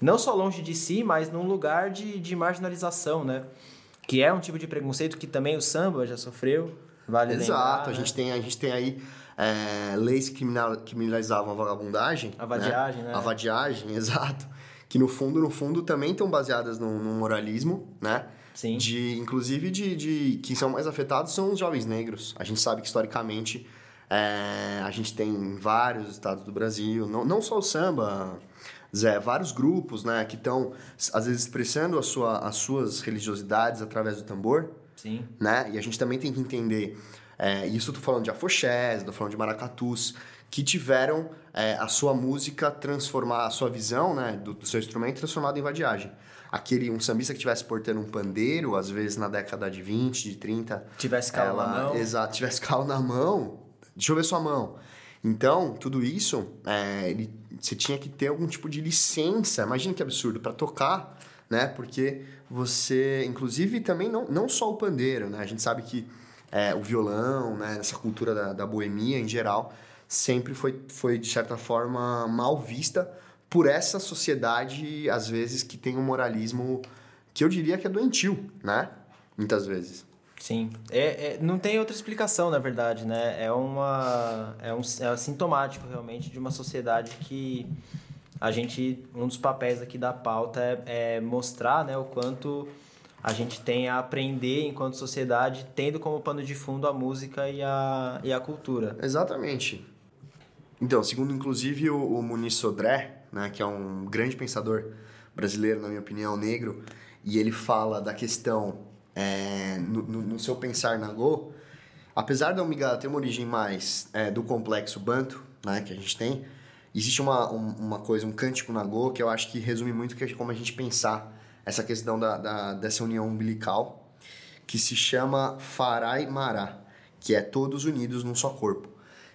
não só longe de si, mas num lugar de, de marginalização, né? Que é um tipo de preconceito que também o samba já sofreu, vale Exato, lembrar. a, né? gente tem, a gente tem aí é, leis que criminalizavam a vagabundagem. A vadiagem, né? né? A vadiagem, exato. Que no fundo, no fundo, também estão baseadas no, no, moralismo, né? Sim. De, inclusive, de, de que são mais afetados são os jovens negros. A gente sabe que historicamente é, a gente tem vários estados do Brasil, não, não só o samba, Zé, vários grupos, né, que estão às vezes expressando a sua, as suas religiosidades através do tambor. Sim. Né? E a gente também tem que entender é, isso eu tô falando de afoxés, tô falando de maracatus, que tiveram é, a sua música transformar, a sua visão né, do, do seu instrumento transformada em vadiagem. Aquele, um sambista que estivesse portando um pandeiro, às vezes na década de 20, de 30... Tivesse ela, na mão. Exato, tivesse calo na mão. Deixa eu ver sua mão. Então, tudo isso, é, ele, você tinha que ter algum tipo de licença, imagina que absurdo, para tocar, né? Porque você, inclusive, também não, não só o pandeiro, né? A gente sabe que é, o violão, né, essa cultura da, da boemia em geral, sempre foi, foi, de certa forma, mal vista por essa sociedade, às vezes, que tem um moralismo que eu diria que é doentio, né? Muitas vezes. Sim. É, é, não tem outra explicação, na verdade, né? É, uma, é, um, é sintomático, realmente, de uma sociedade que a gente... Um dos papéis aqui da pauta é, é mostrar né, o quanto a gente tem a aprender enquanto sociedade, tendo como pano de fundo a música e a, e a cultura. Exatamente. Então, segundo inclusive o, o Muniz Sodré, né, que é um grande pensador brasileiro, na minha opinião, negro, e ele fala da questão é, no, no, no, seu pensar na Go, apesar da Umigada ter uma origem mais é, do complexo banto, né, que a gente tem, existe uma, um, uma coisa, um cântico na Go que eu acho que resume muito que é como a gente pensar essa questão da, da, dessa união umbilical, que se chama Farai Mará, que é todos unidos num só corpo.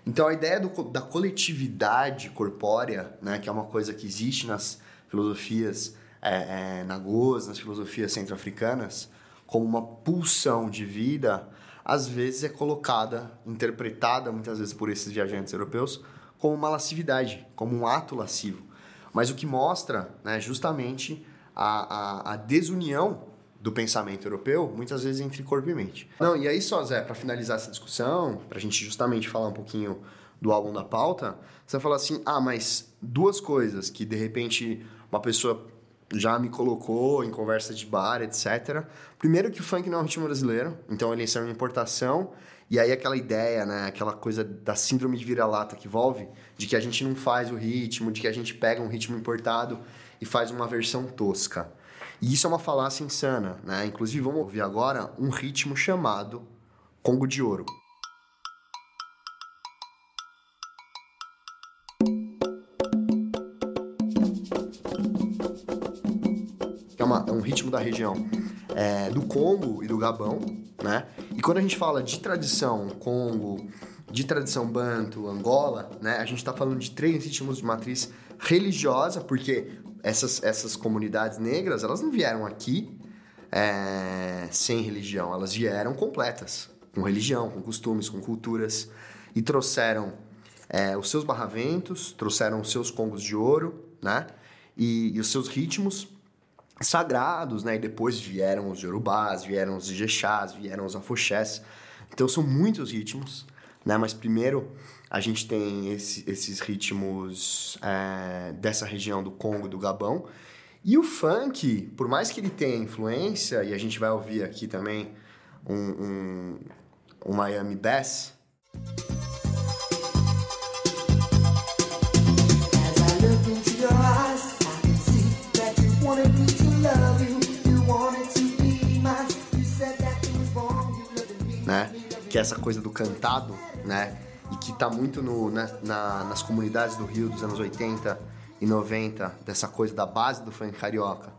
Então a ideia do, da coletividade corpórea, né, que é uma coisa que existe nas filosofias é, é, nagôs, nas filosofias centro-africanas, como uma pulsão de vida, às vezes é colocada, interpretada muitas vezes por esses viajantes europeus, como uma lascividade, como um ato lascivo. Mas o que mostra né, justamente a, a, a desunião do pensamento europeu, muitas vezes entre corpo e mente. Não, e aí só, Zé, para finalizar essa discussão, para a gente justamente falar um pouquinho do álbum da pauta, você fala assim, ah, mas duas coisas que de repente uma pessoa já me colocou em conversa de bar, etc. Primeiro que o funk não é um ritmo brasileiro, então ele é uma importação, e aí aquela ideia, né, aquela coisa da síndrome de vira-lata que envolve, de que a gente não faz o ritmo, de que a gente pega um ritmo importado e faz uma versão tosca. E isso é uma falácia insana, né? Inclusive, vamos ouvir agora um ritmo chamado Congo de Ouro. Ritmo da região é, do Congo e do Gabão, né? E quando a gente fala de tradição Congo, de tradição Banto, Angola, né? A gente está falando de três ritmos de matriz religiosa, porque essas, essas comunidades negras, elas não vieram aqui é, sem religião, elas vieram completas, com religião, com costumes, com culturas, e trouxeram é, os seus barraventos, trouxeram os seus congos de ouro, né? e, e os seus ritmos sagrados, né? E depois vieram os yorubás, vieram os ijexás, vieram os afoxés. Então são muitos ritmos, né? Mas primeiro a gente tem esse, esses ritmos é, dessa região do Congo, do Gabão. E o funk, por mais que ele tenha influência, e a gente vai ouvir aqui também um, um, um Miami Bass. Que é essa coisa do cantado, né? E que tá muito no, na, na, nas comunidades do Rio dos anos 80 e 90, dessa coisa da base do funk carioca,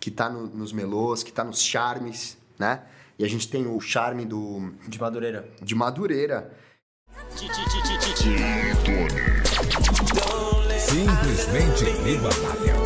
que tá no, nos melôs, que tá nos charmes, né? E a gente tem o charme do. De Madureira. De Madureira. Simplesmente ibatável.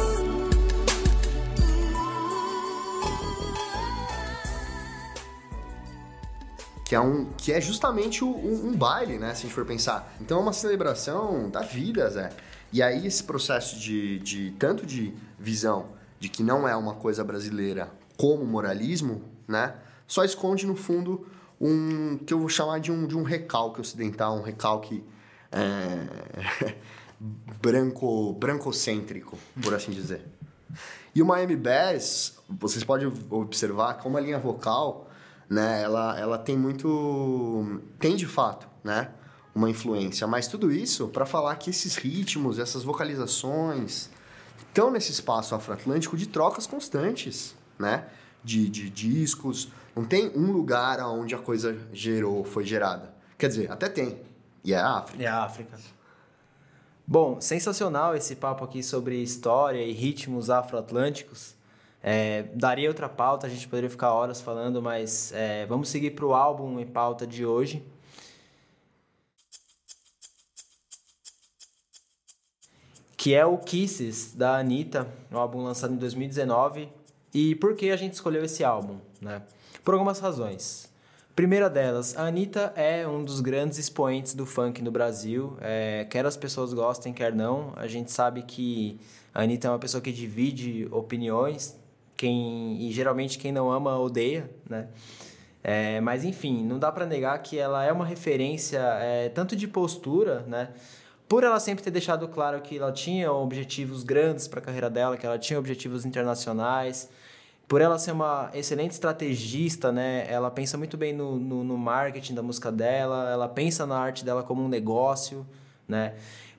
Que é, um, que é justamente um, um, baile, né? Se a gente for pensar. Então é uma celebração da vida, Zé. E aí esse processo de, de tanto de visão de que não é uma coisa brasileira como moralismo, né? Só esconde no fundo um que eu vou chamar de um, de um recalque ocidental, um recalque é, branco brancocêntrico, por assim dizer. E o Miami Bass, vocês podem observar como a linha vocal né? Ela, ela tem muito... Tem, de fato, né? Uma influência. Mas tudo isso para falar que esses ritmos, essas vocalizações estão nesse espaço afroatlântico de trocas constantes, né? De, de discos. Não tem um lugar onde a coisa gerou, foi gerada. Quer dizer, até tem. E é a África. É a África. Bom, sensacional esse papo aqui sobre história e ritmos afroatlânticos. É, daria outra pauta, a gente poderia ficar horas falando, mas é, vamos seguir para o álbum e pauta de hoje. Que é o Kisses, da Anitta, um álbum lançado em 2019. E por que a gente escolheu esse álbum? Né? Por algumas razões. Primeira delas, a Anitta é um dos grandes expoentes do funk no Brasil. É, quer as pessoas gostem, quer não. A gente sabe que a Anitta é uma pessoa que divide opiniões, quem e geralmente quem não ama odeia, né? É, mas enfim, não dá para negar que ela é uma referência é, tanto de postura, né? Por ela sempre ter deixado claro que ela tinha objetivos grandes para a carreira dela, que ela tinha objetivos internacionais, por ela ser uma excelente estrategista, né? Ela pensa muito bem no, no, no marketing da música dela, ela pensa na arte dela como um negócio, né?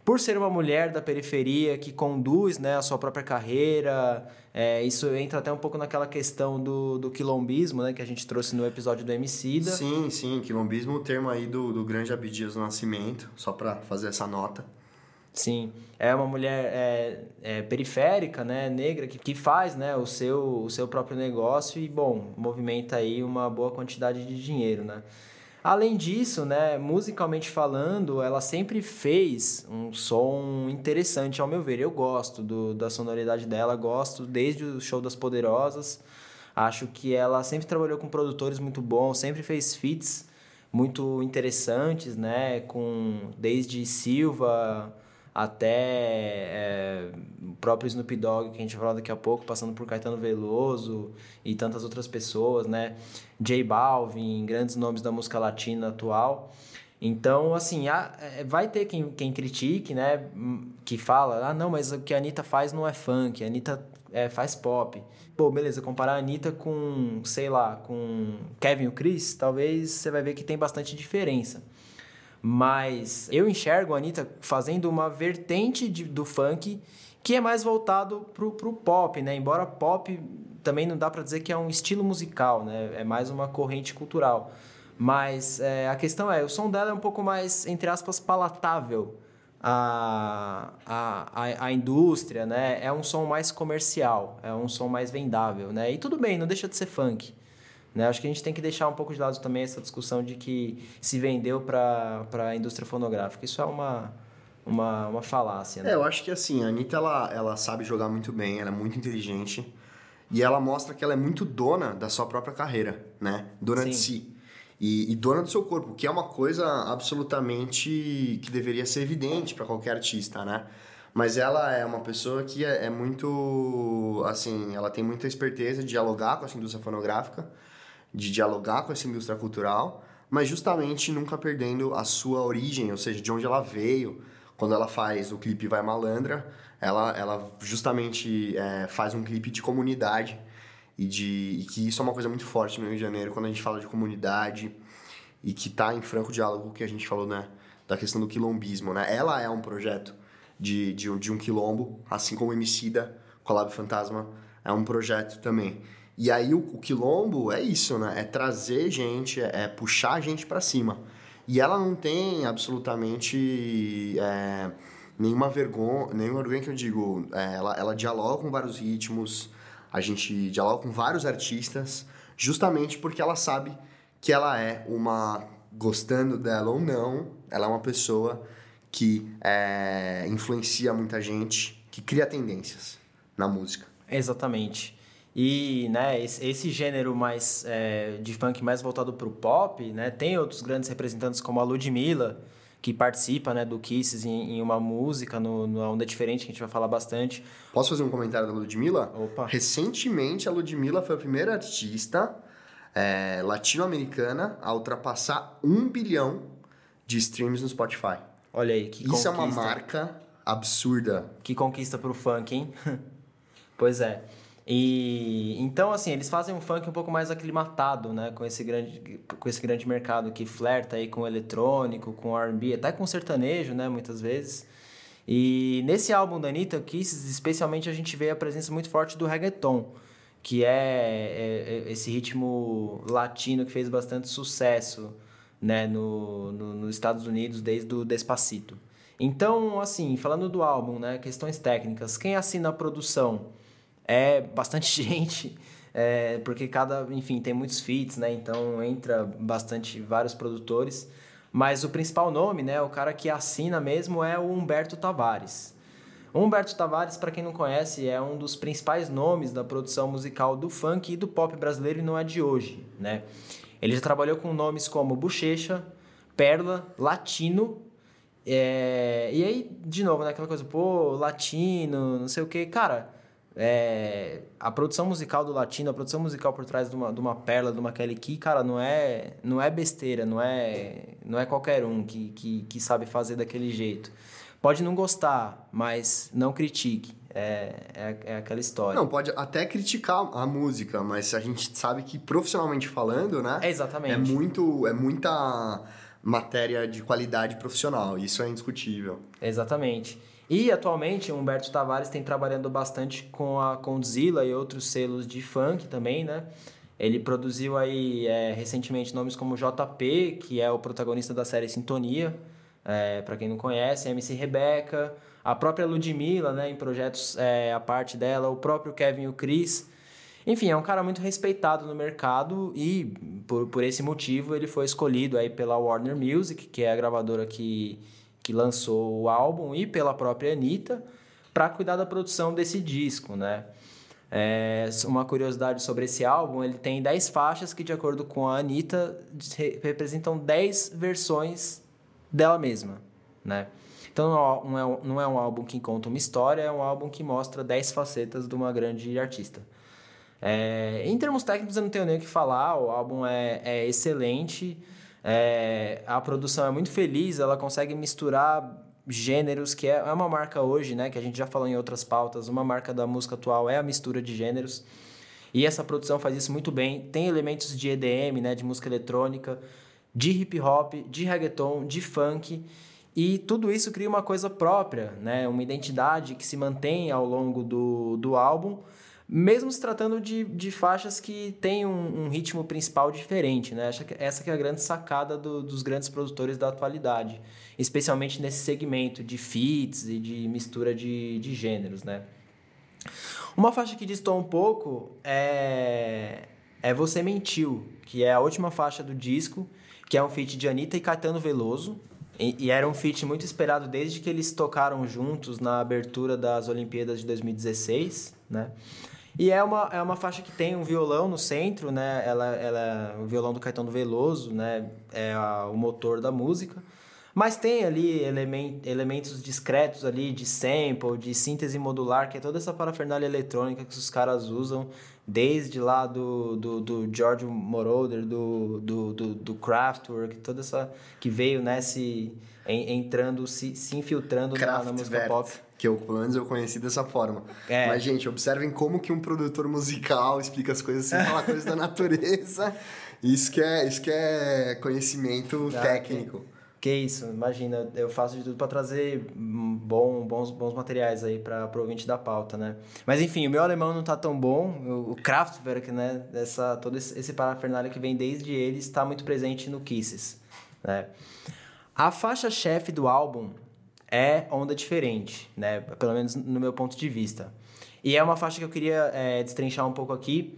Por ser uma mulher da periferia que conduz né, a sua própria carreira, é, isso entra até um pouco naquela questão do, do quilombismo, né, que a gente trouxe no episódio do Emicida. Sim, sim, quilombismo, o termo aí do, do grande Abdias do Nascimento, só para fazer essa nota. Sim, é uma mulher é, é, periférica, né, negra, que, que faz né, o, seu, o seu próprio negócio e, bom, movimenta aí uma boa quantidade de dinheiro, né. Além disso, né, musicalmente falando, ela sempre fez um som interessante, ao meu ver. Eu gosto do, da sonoridade dela, gosto desde o Show das Poderosas. Acho que ela sempre trabalhou com produtores muito bons, sempre fez feats muito interessantes, né, com desde Silva, até é, o próprio Snoop Dogg, que a gente vai falar daqui a pouco, passando por Caetano Veloso e tantas outras pessoas, né? J Balvin, grandes nomes da música latina atual. Então, assim, é, vai ter quem, quem critique, né? Que fala, ah, não, mas o que a Anitta faz não é funk, a Anitta é, faz pop. Pô, beleza, comparar a Anitta com, sei lá, com Kevin o Chris, talvez você vai ver que tem bastante diferença. Mas eu enxergo a Anitta fazendo uma vertente de, do funk que é mais voltado pro, pro pop, né? Embora pop também não dá para dizer que é um estilo musical, né? É mais uma corrente cultural. Mas é, a questão é, o som dela é um pouco mais, entre aspas, palatável à, à, à, indústria, né? É um som mais comercial, é um som mais vendável, né? E tudo bem, não deixa de ser funk. Né? Acho que a gente tem que deixar um pouco de lado também essa discussão de que se vendeu para a indústria fonográfica. Isso é uma, uma, uma falácia. Né? É, eu acho que assim, a Anitta ela, ela sabe jogar muito bem, ela é muito inteligente e ela mostra que ela é muito dona da sua própria carreira, né? Dona Sim. de si. E, e, dona do seu corpo, que é uma coisa absolutamente que deveria ser evidente para qualquer artista, né? Mas ela é uma pessoa que é, é muito. Assim, ela tem muita esperteza de dialogar com essa indústria fonográfica, de dialogar com essa indústria cultural, mas justamente nunca perdendo a sua origem, ou seja, de onde ela veio. Quando ela faz o clipe Vai Malandra, ela, ela justamente é, faz um clipe de comunidade e, de, e que isso é uma coisa muito forte no Rio de Janeiro, quando a gente fala de comunidade e que está em franco diálogo com o que a gente falou, né? Da questão do quilombismo, né? Ela é um projeto de, de, de um quilombo, assim como o Emicida, Collab Fantasma, é um projeto também. E aí o, o quilombo é isso, né? É trazer gente, é, é puxar a gente para cima. E ela não tem absolutamente é, nenhuma vergonha, nenhuma vergonha que eu digo. É, ela, ela dialoga com vários ritmos, a gente dialoga com vários artistas, justamente porque ela sabe que ela é uma, gostando dela ou não, ela é uma pessoa que é, influencia muita gente, que cria tendências na música. Exatamente. E né, esse, gênero mais é, de funk mais voltado para o pop, né, tem outros grandes representantes como a Ludmilla, que participa né, do Kisses em, em uma música, no, no Onda Diferente, que a gente vai falar bastante. Posso fazer um comentário da Ludmilla? Opa. Recentemente, a Ludmilla foi a primeira artista é, latino-americana a ultrapassar um bilhão de streams no Spotify. Olha aí, que Isso conquista. é uma marca absurda. Que conquista pro funk, hein? pois é. E então assim, eles fazem um funk um pouco mais aclimatado, né, com esse grande com esse grande mercado que flerta aí com o eletrônico, com R&B, até com sertanejo, né, muitas vezes. E nesse álbum da Anitta Kisses, especialmente a gente vê a presença muito forte do reggaeton, que é, é, é esse ritmo latino que fez bastante sucesso, né, no, no, nos Estados Unidos desde o Despacito. Então, assim, falando do álbum, né, questões técnicas, quem assina a produção é bastante gente, é, porque cada, enfim, tem muitos feats, né, então entra bastante vários produtores, mas o principal nome, né, o cara que assina mesmo é o Humberto Tavares. O Humberto Tavares, para quem não conhece, é um dos principais nomes da produção musical do funk e do pop brasileiro e não é de hoje, né? Ele já trabalhou com nomes como Bochecha, Perla, Latino. É... E aí, de novo, né? Aquela coisa, pô, latino, não sei o que. Cara, é... a produção musical do latino, a produção musical por trás de uma, de uma Perla, de uma Kelly Key, cara, não é, não é besteira, não é, não é qualquer um que, que, que sabe fazer daquele jeito. Pode não gostar, mas não critique. É, é, é, aquela história. Não, pode até criticar a música, mas a gente sabe que profissionalmente falando, né? É exatamente. É muito, é muita matéria de qualidade profissional, isso é indiscutível. Exatamente. E atualmente o Humberto Tavares tem trabalhando bastante com a Condzilla e outros selos de funk também, né? Ele produziu aí é, recentemente nomes como JP, que é o protagonista da série Sintonia, é, para quem não conhece, MC Rebeca, a própria Ludmilla, né, em projetos é, a parte dela, o próprio Kevin e o Chris. Enfim, é um cara muito respeitado no mercado e por, por esse motivo ele foi escolhido aí pela Warner Music, que é a gravadora que, que lançou o álbum, e pela própria Anitta, para cuidar da produção desse disco, né? É, uma curiosidade sobre esse álbum, ele tem 10 faixas que, de acordo com a Anitta, representam 10 versões dela mesma, né? Então não é, não é um álbum que conta uma história, é um álbum que mostra 10 facetas de uma grande artista. É, em termos técnicos eu não tenho nem o que falar, o álbum é, é excelente, é, a produção é muito feliz, ela consegue misturar gêneros, que é, é uma marca hoje, né, que a gente já falou em outras pautas, uma marca da música atual é a mistura de gêneros, e essa produção faz isso muito bem, tem elementos de EDM, né, de música eletrônica, de hip hop, de reggaeton, de funk, e tudo isso cria uma coisa própria, né? uma identidade que se mantém ao longo do, do álbum, mesmo se tratando de, de faixas que têm um, um ritmo principal diferente. Né? Essa que é a grande sacada do, dos grandes produtores da atualidade, especialmente nesse segmento de feats e de mistura de, de gêneros. Né? Uma faixa que distou um pouco é, é Você Mentiu, que é a última faixa do disco, que é um feat de Anitta e Caetano Veloso, e, e, era um feat muito esperado desde que eles tocaram juntos na abertura das Olimpíadas de 2016, né? E é uma, é uma faixa que tem um violão no centro, né? Ela, ela, o violão do Caetano Veloso, né? É a, o motor da música. Mas tem ali elemen- elementos discretos ali de sample, de síntese modular, que é toda essa parafernália eletrônica que os caras usam desde lá do, do, do George Moroder, do, do, do, do Kraftwerk, toda essa que veio né, se, en- entrando, se, se infiltrando na, na música pop. Que eu, pelo menos eu conheci dessa forma. É. Mas, gente, observem como que um produtor musical explica as coisas sem falar coisas da natureza. Isso que é, isso que é conhecimento Ah, técnico. Que isso, imagina, eu faço de tudo para trazer bom, bons, bons materiais aí para o ouvinte da pauta, né? Mas enfim, o meu alemão não tá tão bom, o, Kraftwerk, né? Essa, todo esse, esse parafernália que vem desde ele está muito presente no Kisses, né? A faixa-chefe do álbum é Onda Diferente, né? Pelo menos no meu ponto de vista. E é uma faixa que eu queria é, destrinchar um pouco aqui,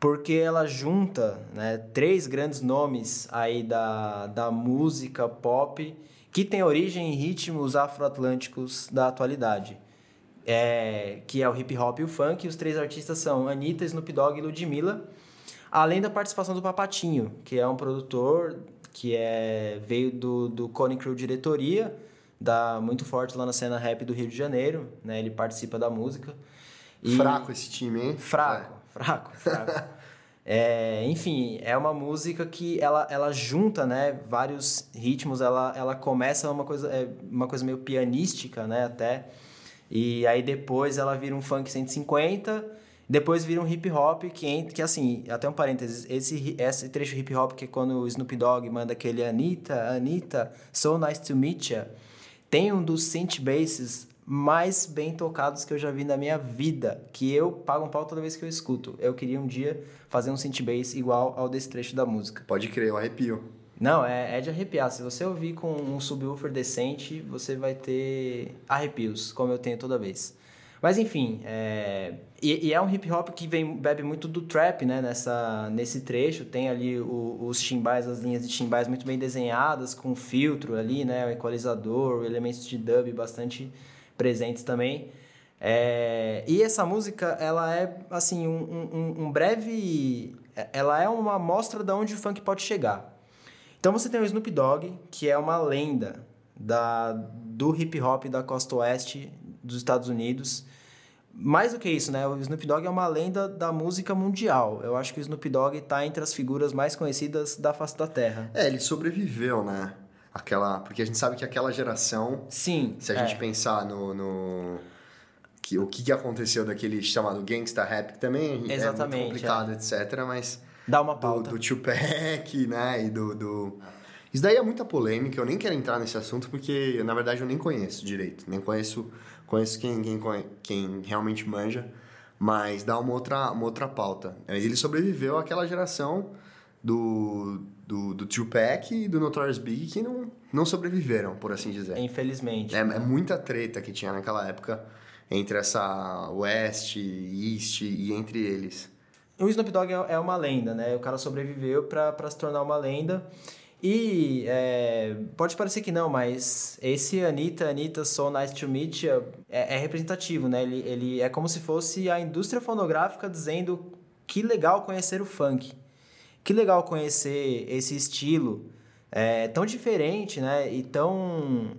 porque ela junta né, três grandes nomes aí da, da música pop que tem origem em ritmos afroatlânticos da atualidade. É, que é o hip hop e o funk, e os três artistas são Anitta, Snoop Dogg e Ludmilla, além da participação do Papatinho, que é um produtor que é, veio do, do Cone Crew Diretoria, da, muito forte lá na cena rap do Rio de Janeiro, né? ele participa da música. E- Fraco esse time, hein? Fraco, fraco, fraco. É, enfim, é uma música que ela, ela junta, né, vários ritmos, ela, ela começa uma coisa, é, uma coisa meio pianística, né, até, e aí depois ela vira um funk 150, depois vira um hip hop que, ent- que assim, até um parênteses, esse, esse trecho hip hop que é quando o Snoop Dogg manda aquele Anitta, Anitta, so nice to meet ya, tem um dos synth basses mais bem tocados que eu já vi na minha vida, que eu pago um pau toda vez que eu escuto. Eu queria um dia fazer um synth bass igual ao desse trecho da música. Pode crer, eu arrepio. Não, é, é de arrepiar. Se você ouvir com um subwoofer decente, você vai ter arrepios, como eu tenho toda vez. Mas enfim, é... E, e é um hip hop que vem, bebe muito do trap, né? Nessa, nesse trecho. Tem ali o- os timbais, as linhas de timbais muito bem desenhadas, com filtro ali, né? O equalizador, elementos de dub bastante presentes também. É, E essa música, ela é, assim, um, um- um breve... Ela é uma amostra de onde o funk pode chegar. Então você tem o Snoop Dogg, que é uma lenda da, do hip hop da costa oeste dos Estados Unidos. Mais do que isso, né? O Snoop Dogg é uma lenda da música mundial. Eu acho que o Snoop Dogg está entre as figuras mais conhecidas da face da Terra. É, ele sobreviveu, né? Aquela, porque a gente sabe que aquela geração, Sim. se a é. gente pensar no, no que, o que, que aconteceu daquele chamado gangsta rap, que também é Exatamente, muito complicado, etc. Mas Dá uma do, pauta. do Tupac, né? E do, do... Isso daí é muita polêmica, eu nem quero entrar nesse assunto porque, na verdade, eu nem conheço direito. Nem conheço, conheço quem, quem, quem realmente manja, mas dá uma outra, uma outra pauta. Mas ele sobreviveu àquela geração do, do, do Tupac e do Notorious Big que não, não sobreviveram, por assim dizer. Infelizmente. É, é muita treta que tinha naquela época entre essa West, East e entre eles. O Snoop Dogg é é uma lenda, né? O cara sobreviveu pra se tornar uma lenda. E é, pode parecer que não, mas esse Anitta, Anitta, So Nice to Meet You é, é representativo, né? Ele, ele é como se fosse a indústria fonográfica dizendo que legal conhecer o funk. Que legal conhecer esse estilo é, tão diferente, né? E tão...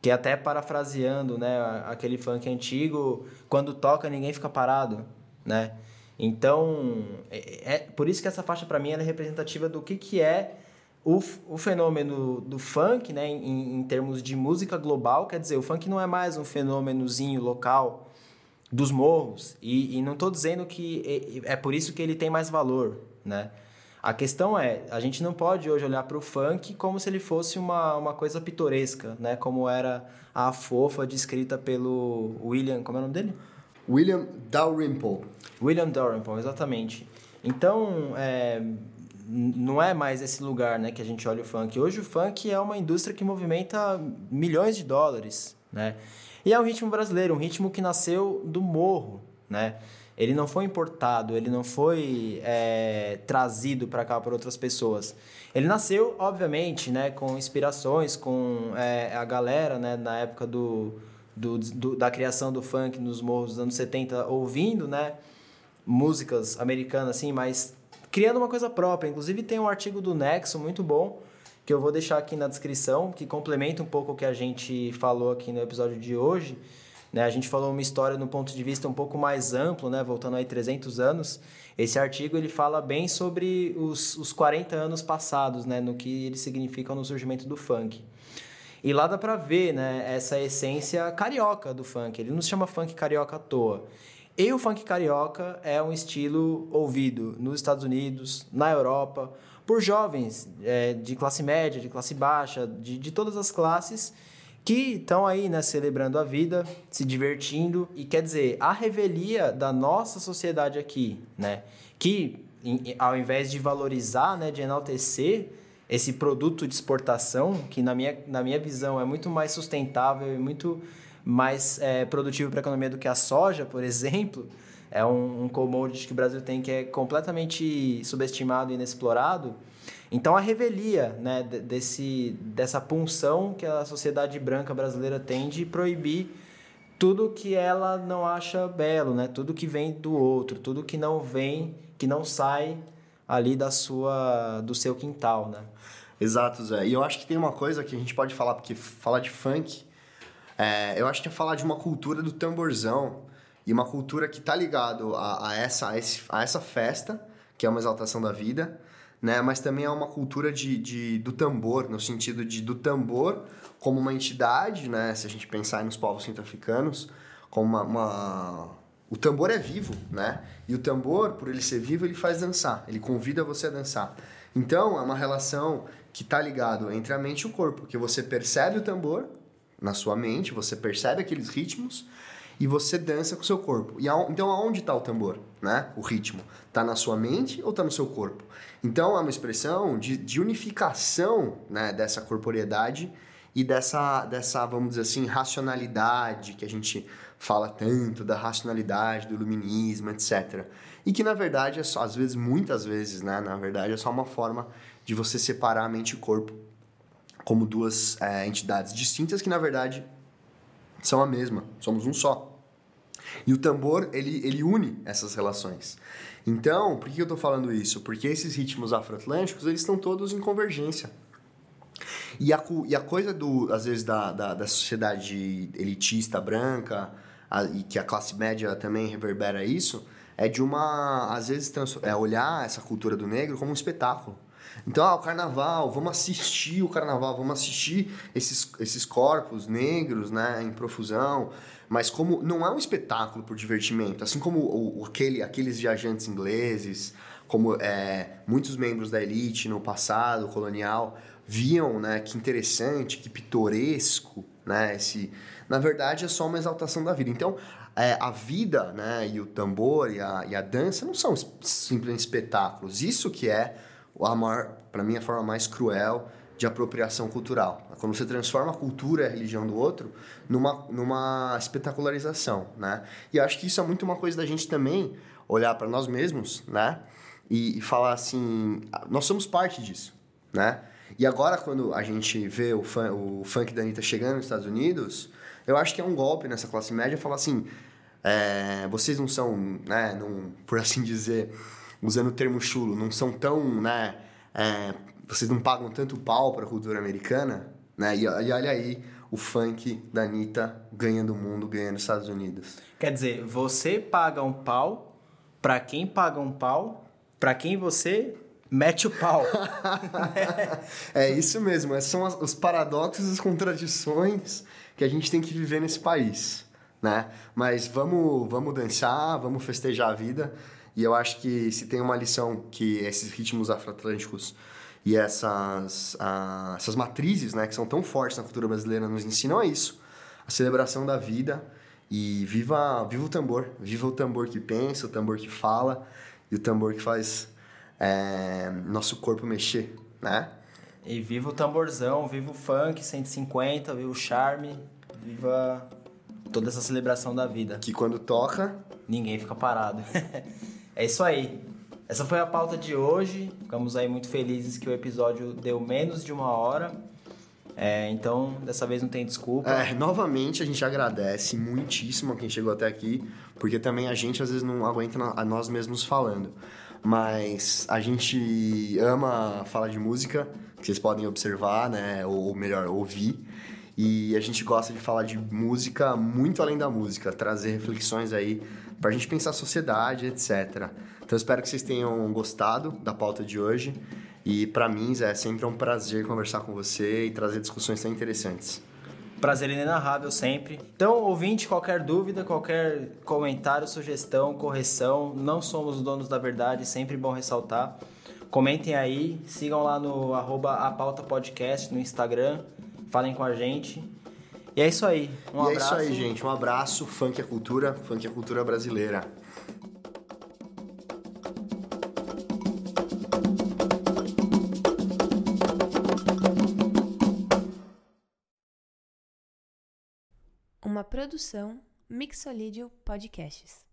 Que até parafraseando, né? Aquele funk antigo, quando toca ninguém fica parado, né? Então, é, é por isso que essa faixa para mim é representativa do que, que é o, o fenômeno do funk, né, em, em termos de música global. Quer dizer, o funk não é mais um fenômenozinho local dos morros. E, e não estou dizendo que é, é por isso que ele tem mais valor, né? A questão é, a gente não pode hoje olhar para o funk como se ele fosse uma, uma coisa pitoresca, né? Como era a fofa descrita pelo William, como é o nome dele? William Dalrymple. William Dalrymple, exatamente. Então, é, não é mais esse lugar né, que a gente olha o funk. Hoje o funk é uma indústria que movimenta milhões de dólares, né? E é um ritmo brasileiro, um ritmo que nasceu do morro, né? Ele não foi importado, ele não foi é, trazido para cá por outras pessoas. Ele nasceu, obviamente, né, com inspirações, com é, a galera, né, na época do, do, do- da criação do funk nos morros dos anos 70, ouvindo, né, músicas americanas, assim, mas criando uma coisa própria. Inclusive tem um artigo do Nexo muito bom, que eu vou deixar aqui na descrição, que complementa um pouco o que a gente falou aqui no episódio de hoje. Né? A gente falou uma história no ponto de vista um pouco mais amplo, né? voltando aí 300 anos. Esse artigo ele fala bem sobre os, os 40 anos passados, né? no que eles significam no surgimento do funk. E lá dá pra ver né? essa essência carioca do funk. Ele não se chama funk carioca à toa. E o funk carioca é um estilo ouvido nos Estados Unidos, na Europa, por jovens é, de classe média, de classe baixa, de, de todas as classes que estão aí, né, celebrando a vida, se divertindo e quer dizer, a revelia da nossa sociedade aqui, né, que em, ao invés de valorizar, né, de enaltecer esse produto de exportação, que na minha, na minha visão é muito mais sustentável e muito mais é, produtivo para a economia do que a soja, por exemplo, é um, um commodity que o Brasil tem que é completamente subestimado e inexplorado. Então a revelia né, desse, dessa punção que a sociedade branca brasileira tem de proibir tudo que ela não acha belo, né? Tudo que vem do outro, tudo que não vem, que não sai ali da sua do seu quintal, né? Exato, Zé. E eu acho que tem uma coisa que a gente pode falar, porque falar de funk, é, eu acho que é falar de uma cultura do tamborzão e uma cultura que tá ligado a, a essa, a, esse, a essa festa, que é uma exaltação da vida, né? Mas também é uma cultura de, de, do tambor, no sentido de do tambor como uma entidade, né? Se a gente pensar nos povos centro-africanos, como uma, uma, O tambor é vivo, né? E o tambor, por ele ser vivo, ele faz dançar, ele convida você a dançar. Então, é uma relação que está ligado entre a mente e o corpo, que você percebe o tambor na sua mente, você percebe aqueles ritmos e você dança com o seu corpo. E a, então, aonde está o tambor, né? O ritmo? Está na sua mente ou está no seu corpo? Então, é uma expressão de, de unificação né, dessa corporeidade e dessa, dessa, vamos dizer assim, racionalidade que a gente fala tanto, da racionalidade, do iluminismo, etc. E que, na verdade, é só, às vezes, muitas vezes, né, na verdade, é só uma forma de você separar a mente e o corpo como duas é, entidades distintas que, na verdade, são a mesma, somos um só. E o tambor, ele, ele une essas relações. Então, por que eu estou falando isso? Porque esses ritmos afroatlânticos, eles estão todos em convergência. E a, e a coisa, do, às vezes, da, da, da sociedade elitista, branca, a, e que a classe média também reverbera isso, é de uma, às vezes, é olhar essa cultura do negro como um espetáculo. Então, ah, o carnaval, vamos assistir o carnaval, vamos assistir esses, esses corpos negros, né, em profusão, mas como não é um espetáculo por divertimento, assim como o, o aquele, aqueles viajantes ingleses, como é, muitos membros da elite no passado colonial viam, né, que interessante, que pitoresco, né, esse, na verdade é só uma exaltação da vida. Então, é, a vida, né, e o tambor e a, e a dança não são simplesmente espetáculos. Isso que é a maior, para mim, a forma mais cruel de apropriação cultural. Quando você transforma a cultura e a religião do outro numa, numa espetacularização, né? E acho que isso é muito uma coisa da gente também olhar para nós mesmos, né? E, e, falar assim, nós somos parte disso, né? E agora quando a gente vê o, fun, o funk da Anitta chegando nos Estados Unidos, eu acho que é um golpe nessa classe média falar assim, é, vocês não são, né, não, por assim dizer, usando o termo chulo, não são tão, né, é, vocês não pagam tanto pau para a cultura americana, né? E, e, olha aí o funk da Anitta ganhando o mundo, ganhando os Estados Unidos. Quer dizer, você paga um pau para quem paga um pau, para quem você mete o pau. é isso mesmo, esses são os paradoxos as contradições que a gente tem que viver nesse país, né? Mas vamos, vamos dançar, vamos festejar a vida. E eu acho que se tem uma lição que esses ritmos afroatlânticos e essas, uh, essas matrizes, né, que são tão fortes na cultura brasileira, nos ensinam é isso. A celebração da vida e viva, viva o tambor. Viva o tambor que pensa, o tambor que fala e o tambor que faz é, nosso corpo mexer, né? E viva o tamborzão, viva o funk 150, viva o charme, viva toda essa celebração da vida. Que quando toca... Ninguém fica parado. é isso aí. Essa foi a pauta de hoje. Ficamos aí muito felizes que o episódio deu menos de uma hora. É, então, dessa vez não tem desculpa. É, novamente, a gente agradece muitíssimo a quem chegou até aqui, porque também a gente às vezes não aguenta a nós mesmos falando. Mas a gente ama falar de música, que vocês podem observar, né? Ou, ou melhor, ouvir. E a gente gosta de falar de música muito além da música, trazer reflexões aí pra gente pensar a sociedade, etc. Então espero que vocês tenham gostado da pauta de hoje. E para mim, Zé, é sempre um prazer conversar com você e trazer discussões tão interessantes. Prazer inenarrável sempre. Então, ouvinte, qualquer dúvida, qualquer comentário, sugestão, correção, não somos os donos da verdade, sempre bom ressaltar. Comentem aí, sigam lá no arroba a pauta podcast no Instagram, falem com a gente. E é isso aí. Um e abraço. é isso aí, gente. Um abraço. Funk é cultura, funk é cultura brasileira. Uma produção Mixolídio Podcasts.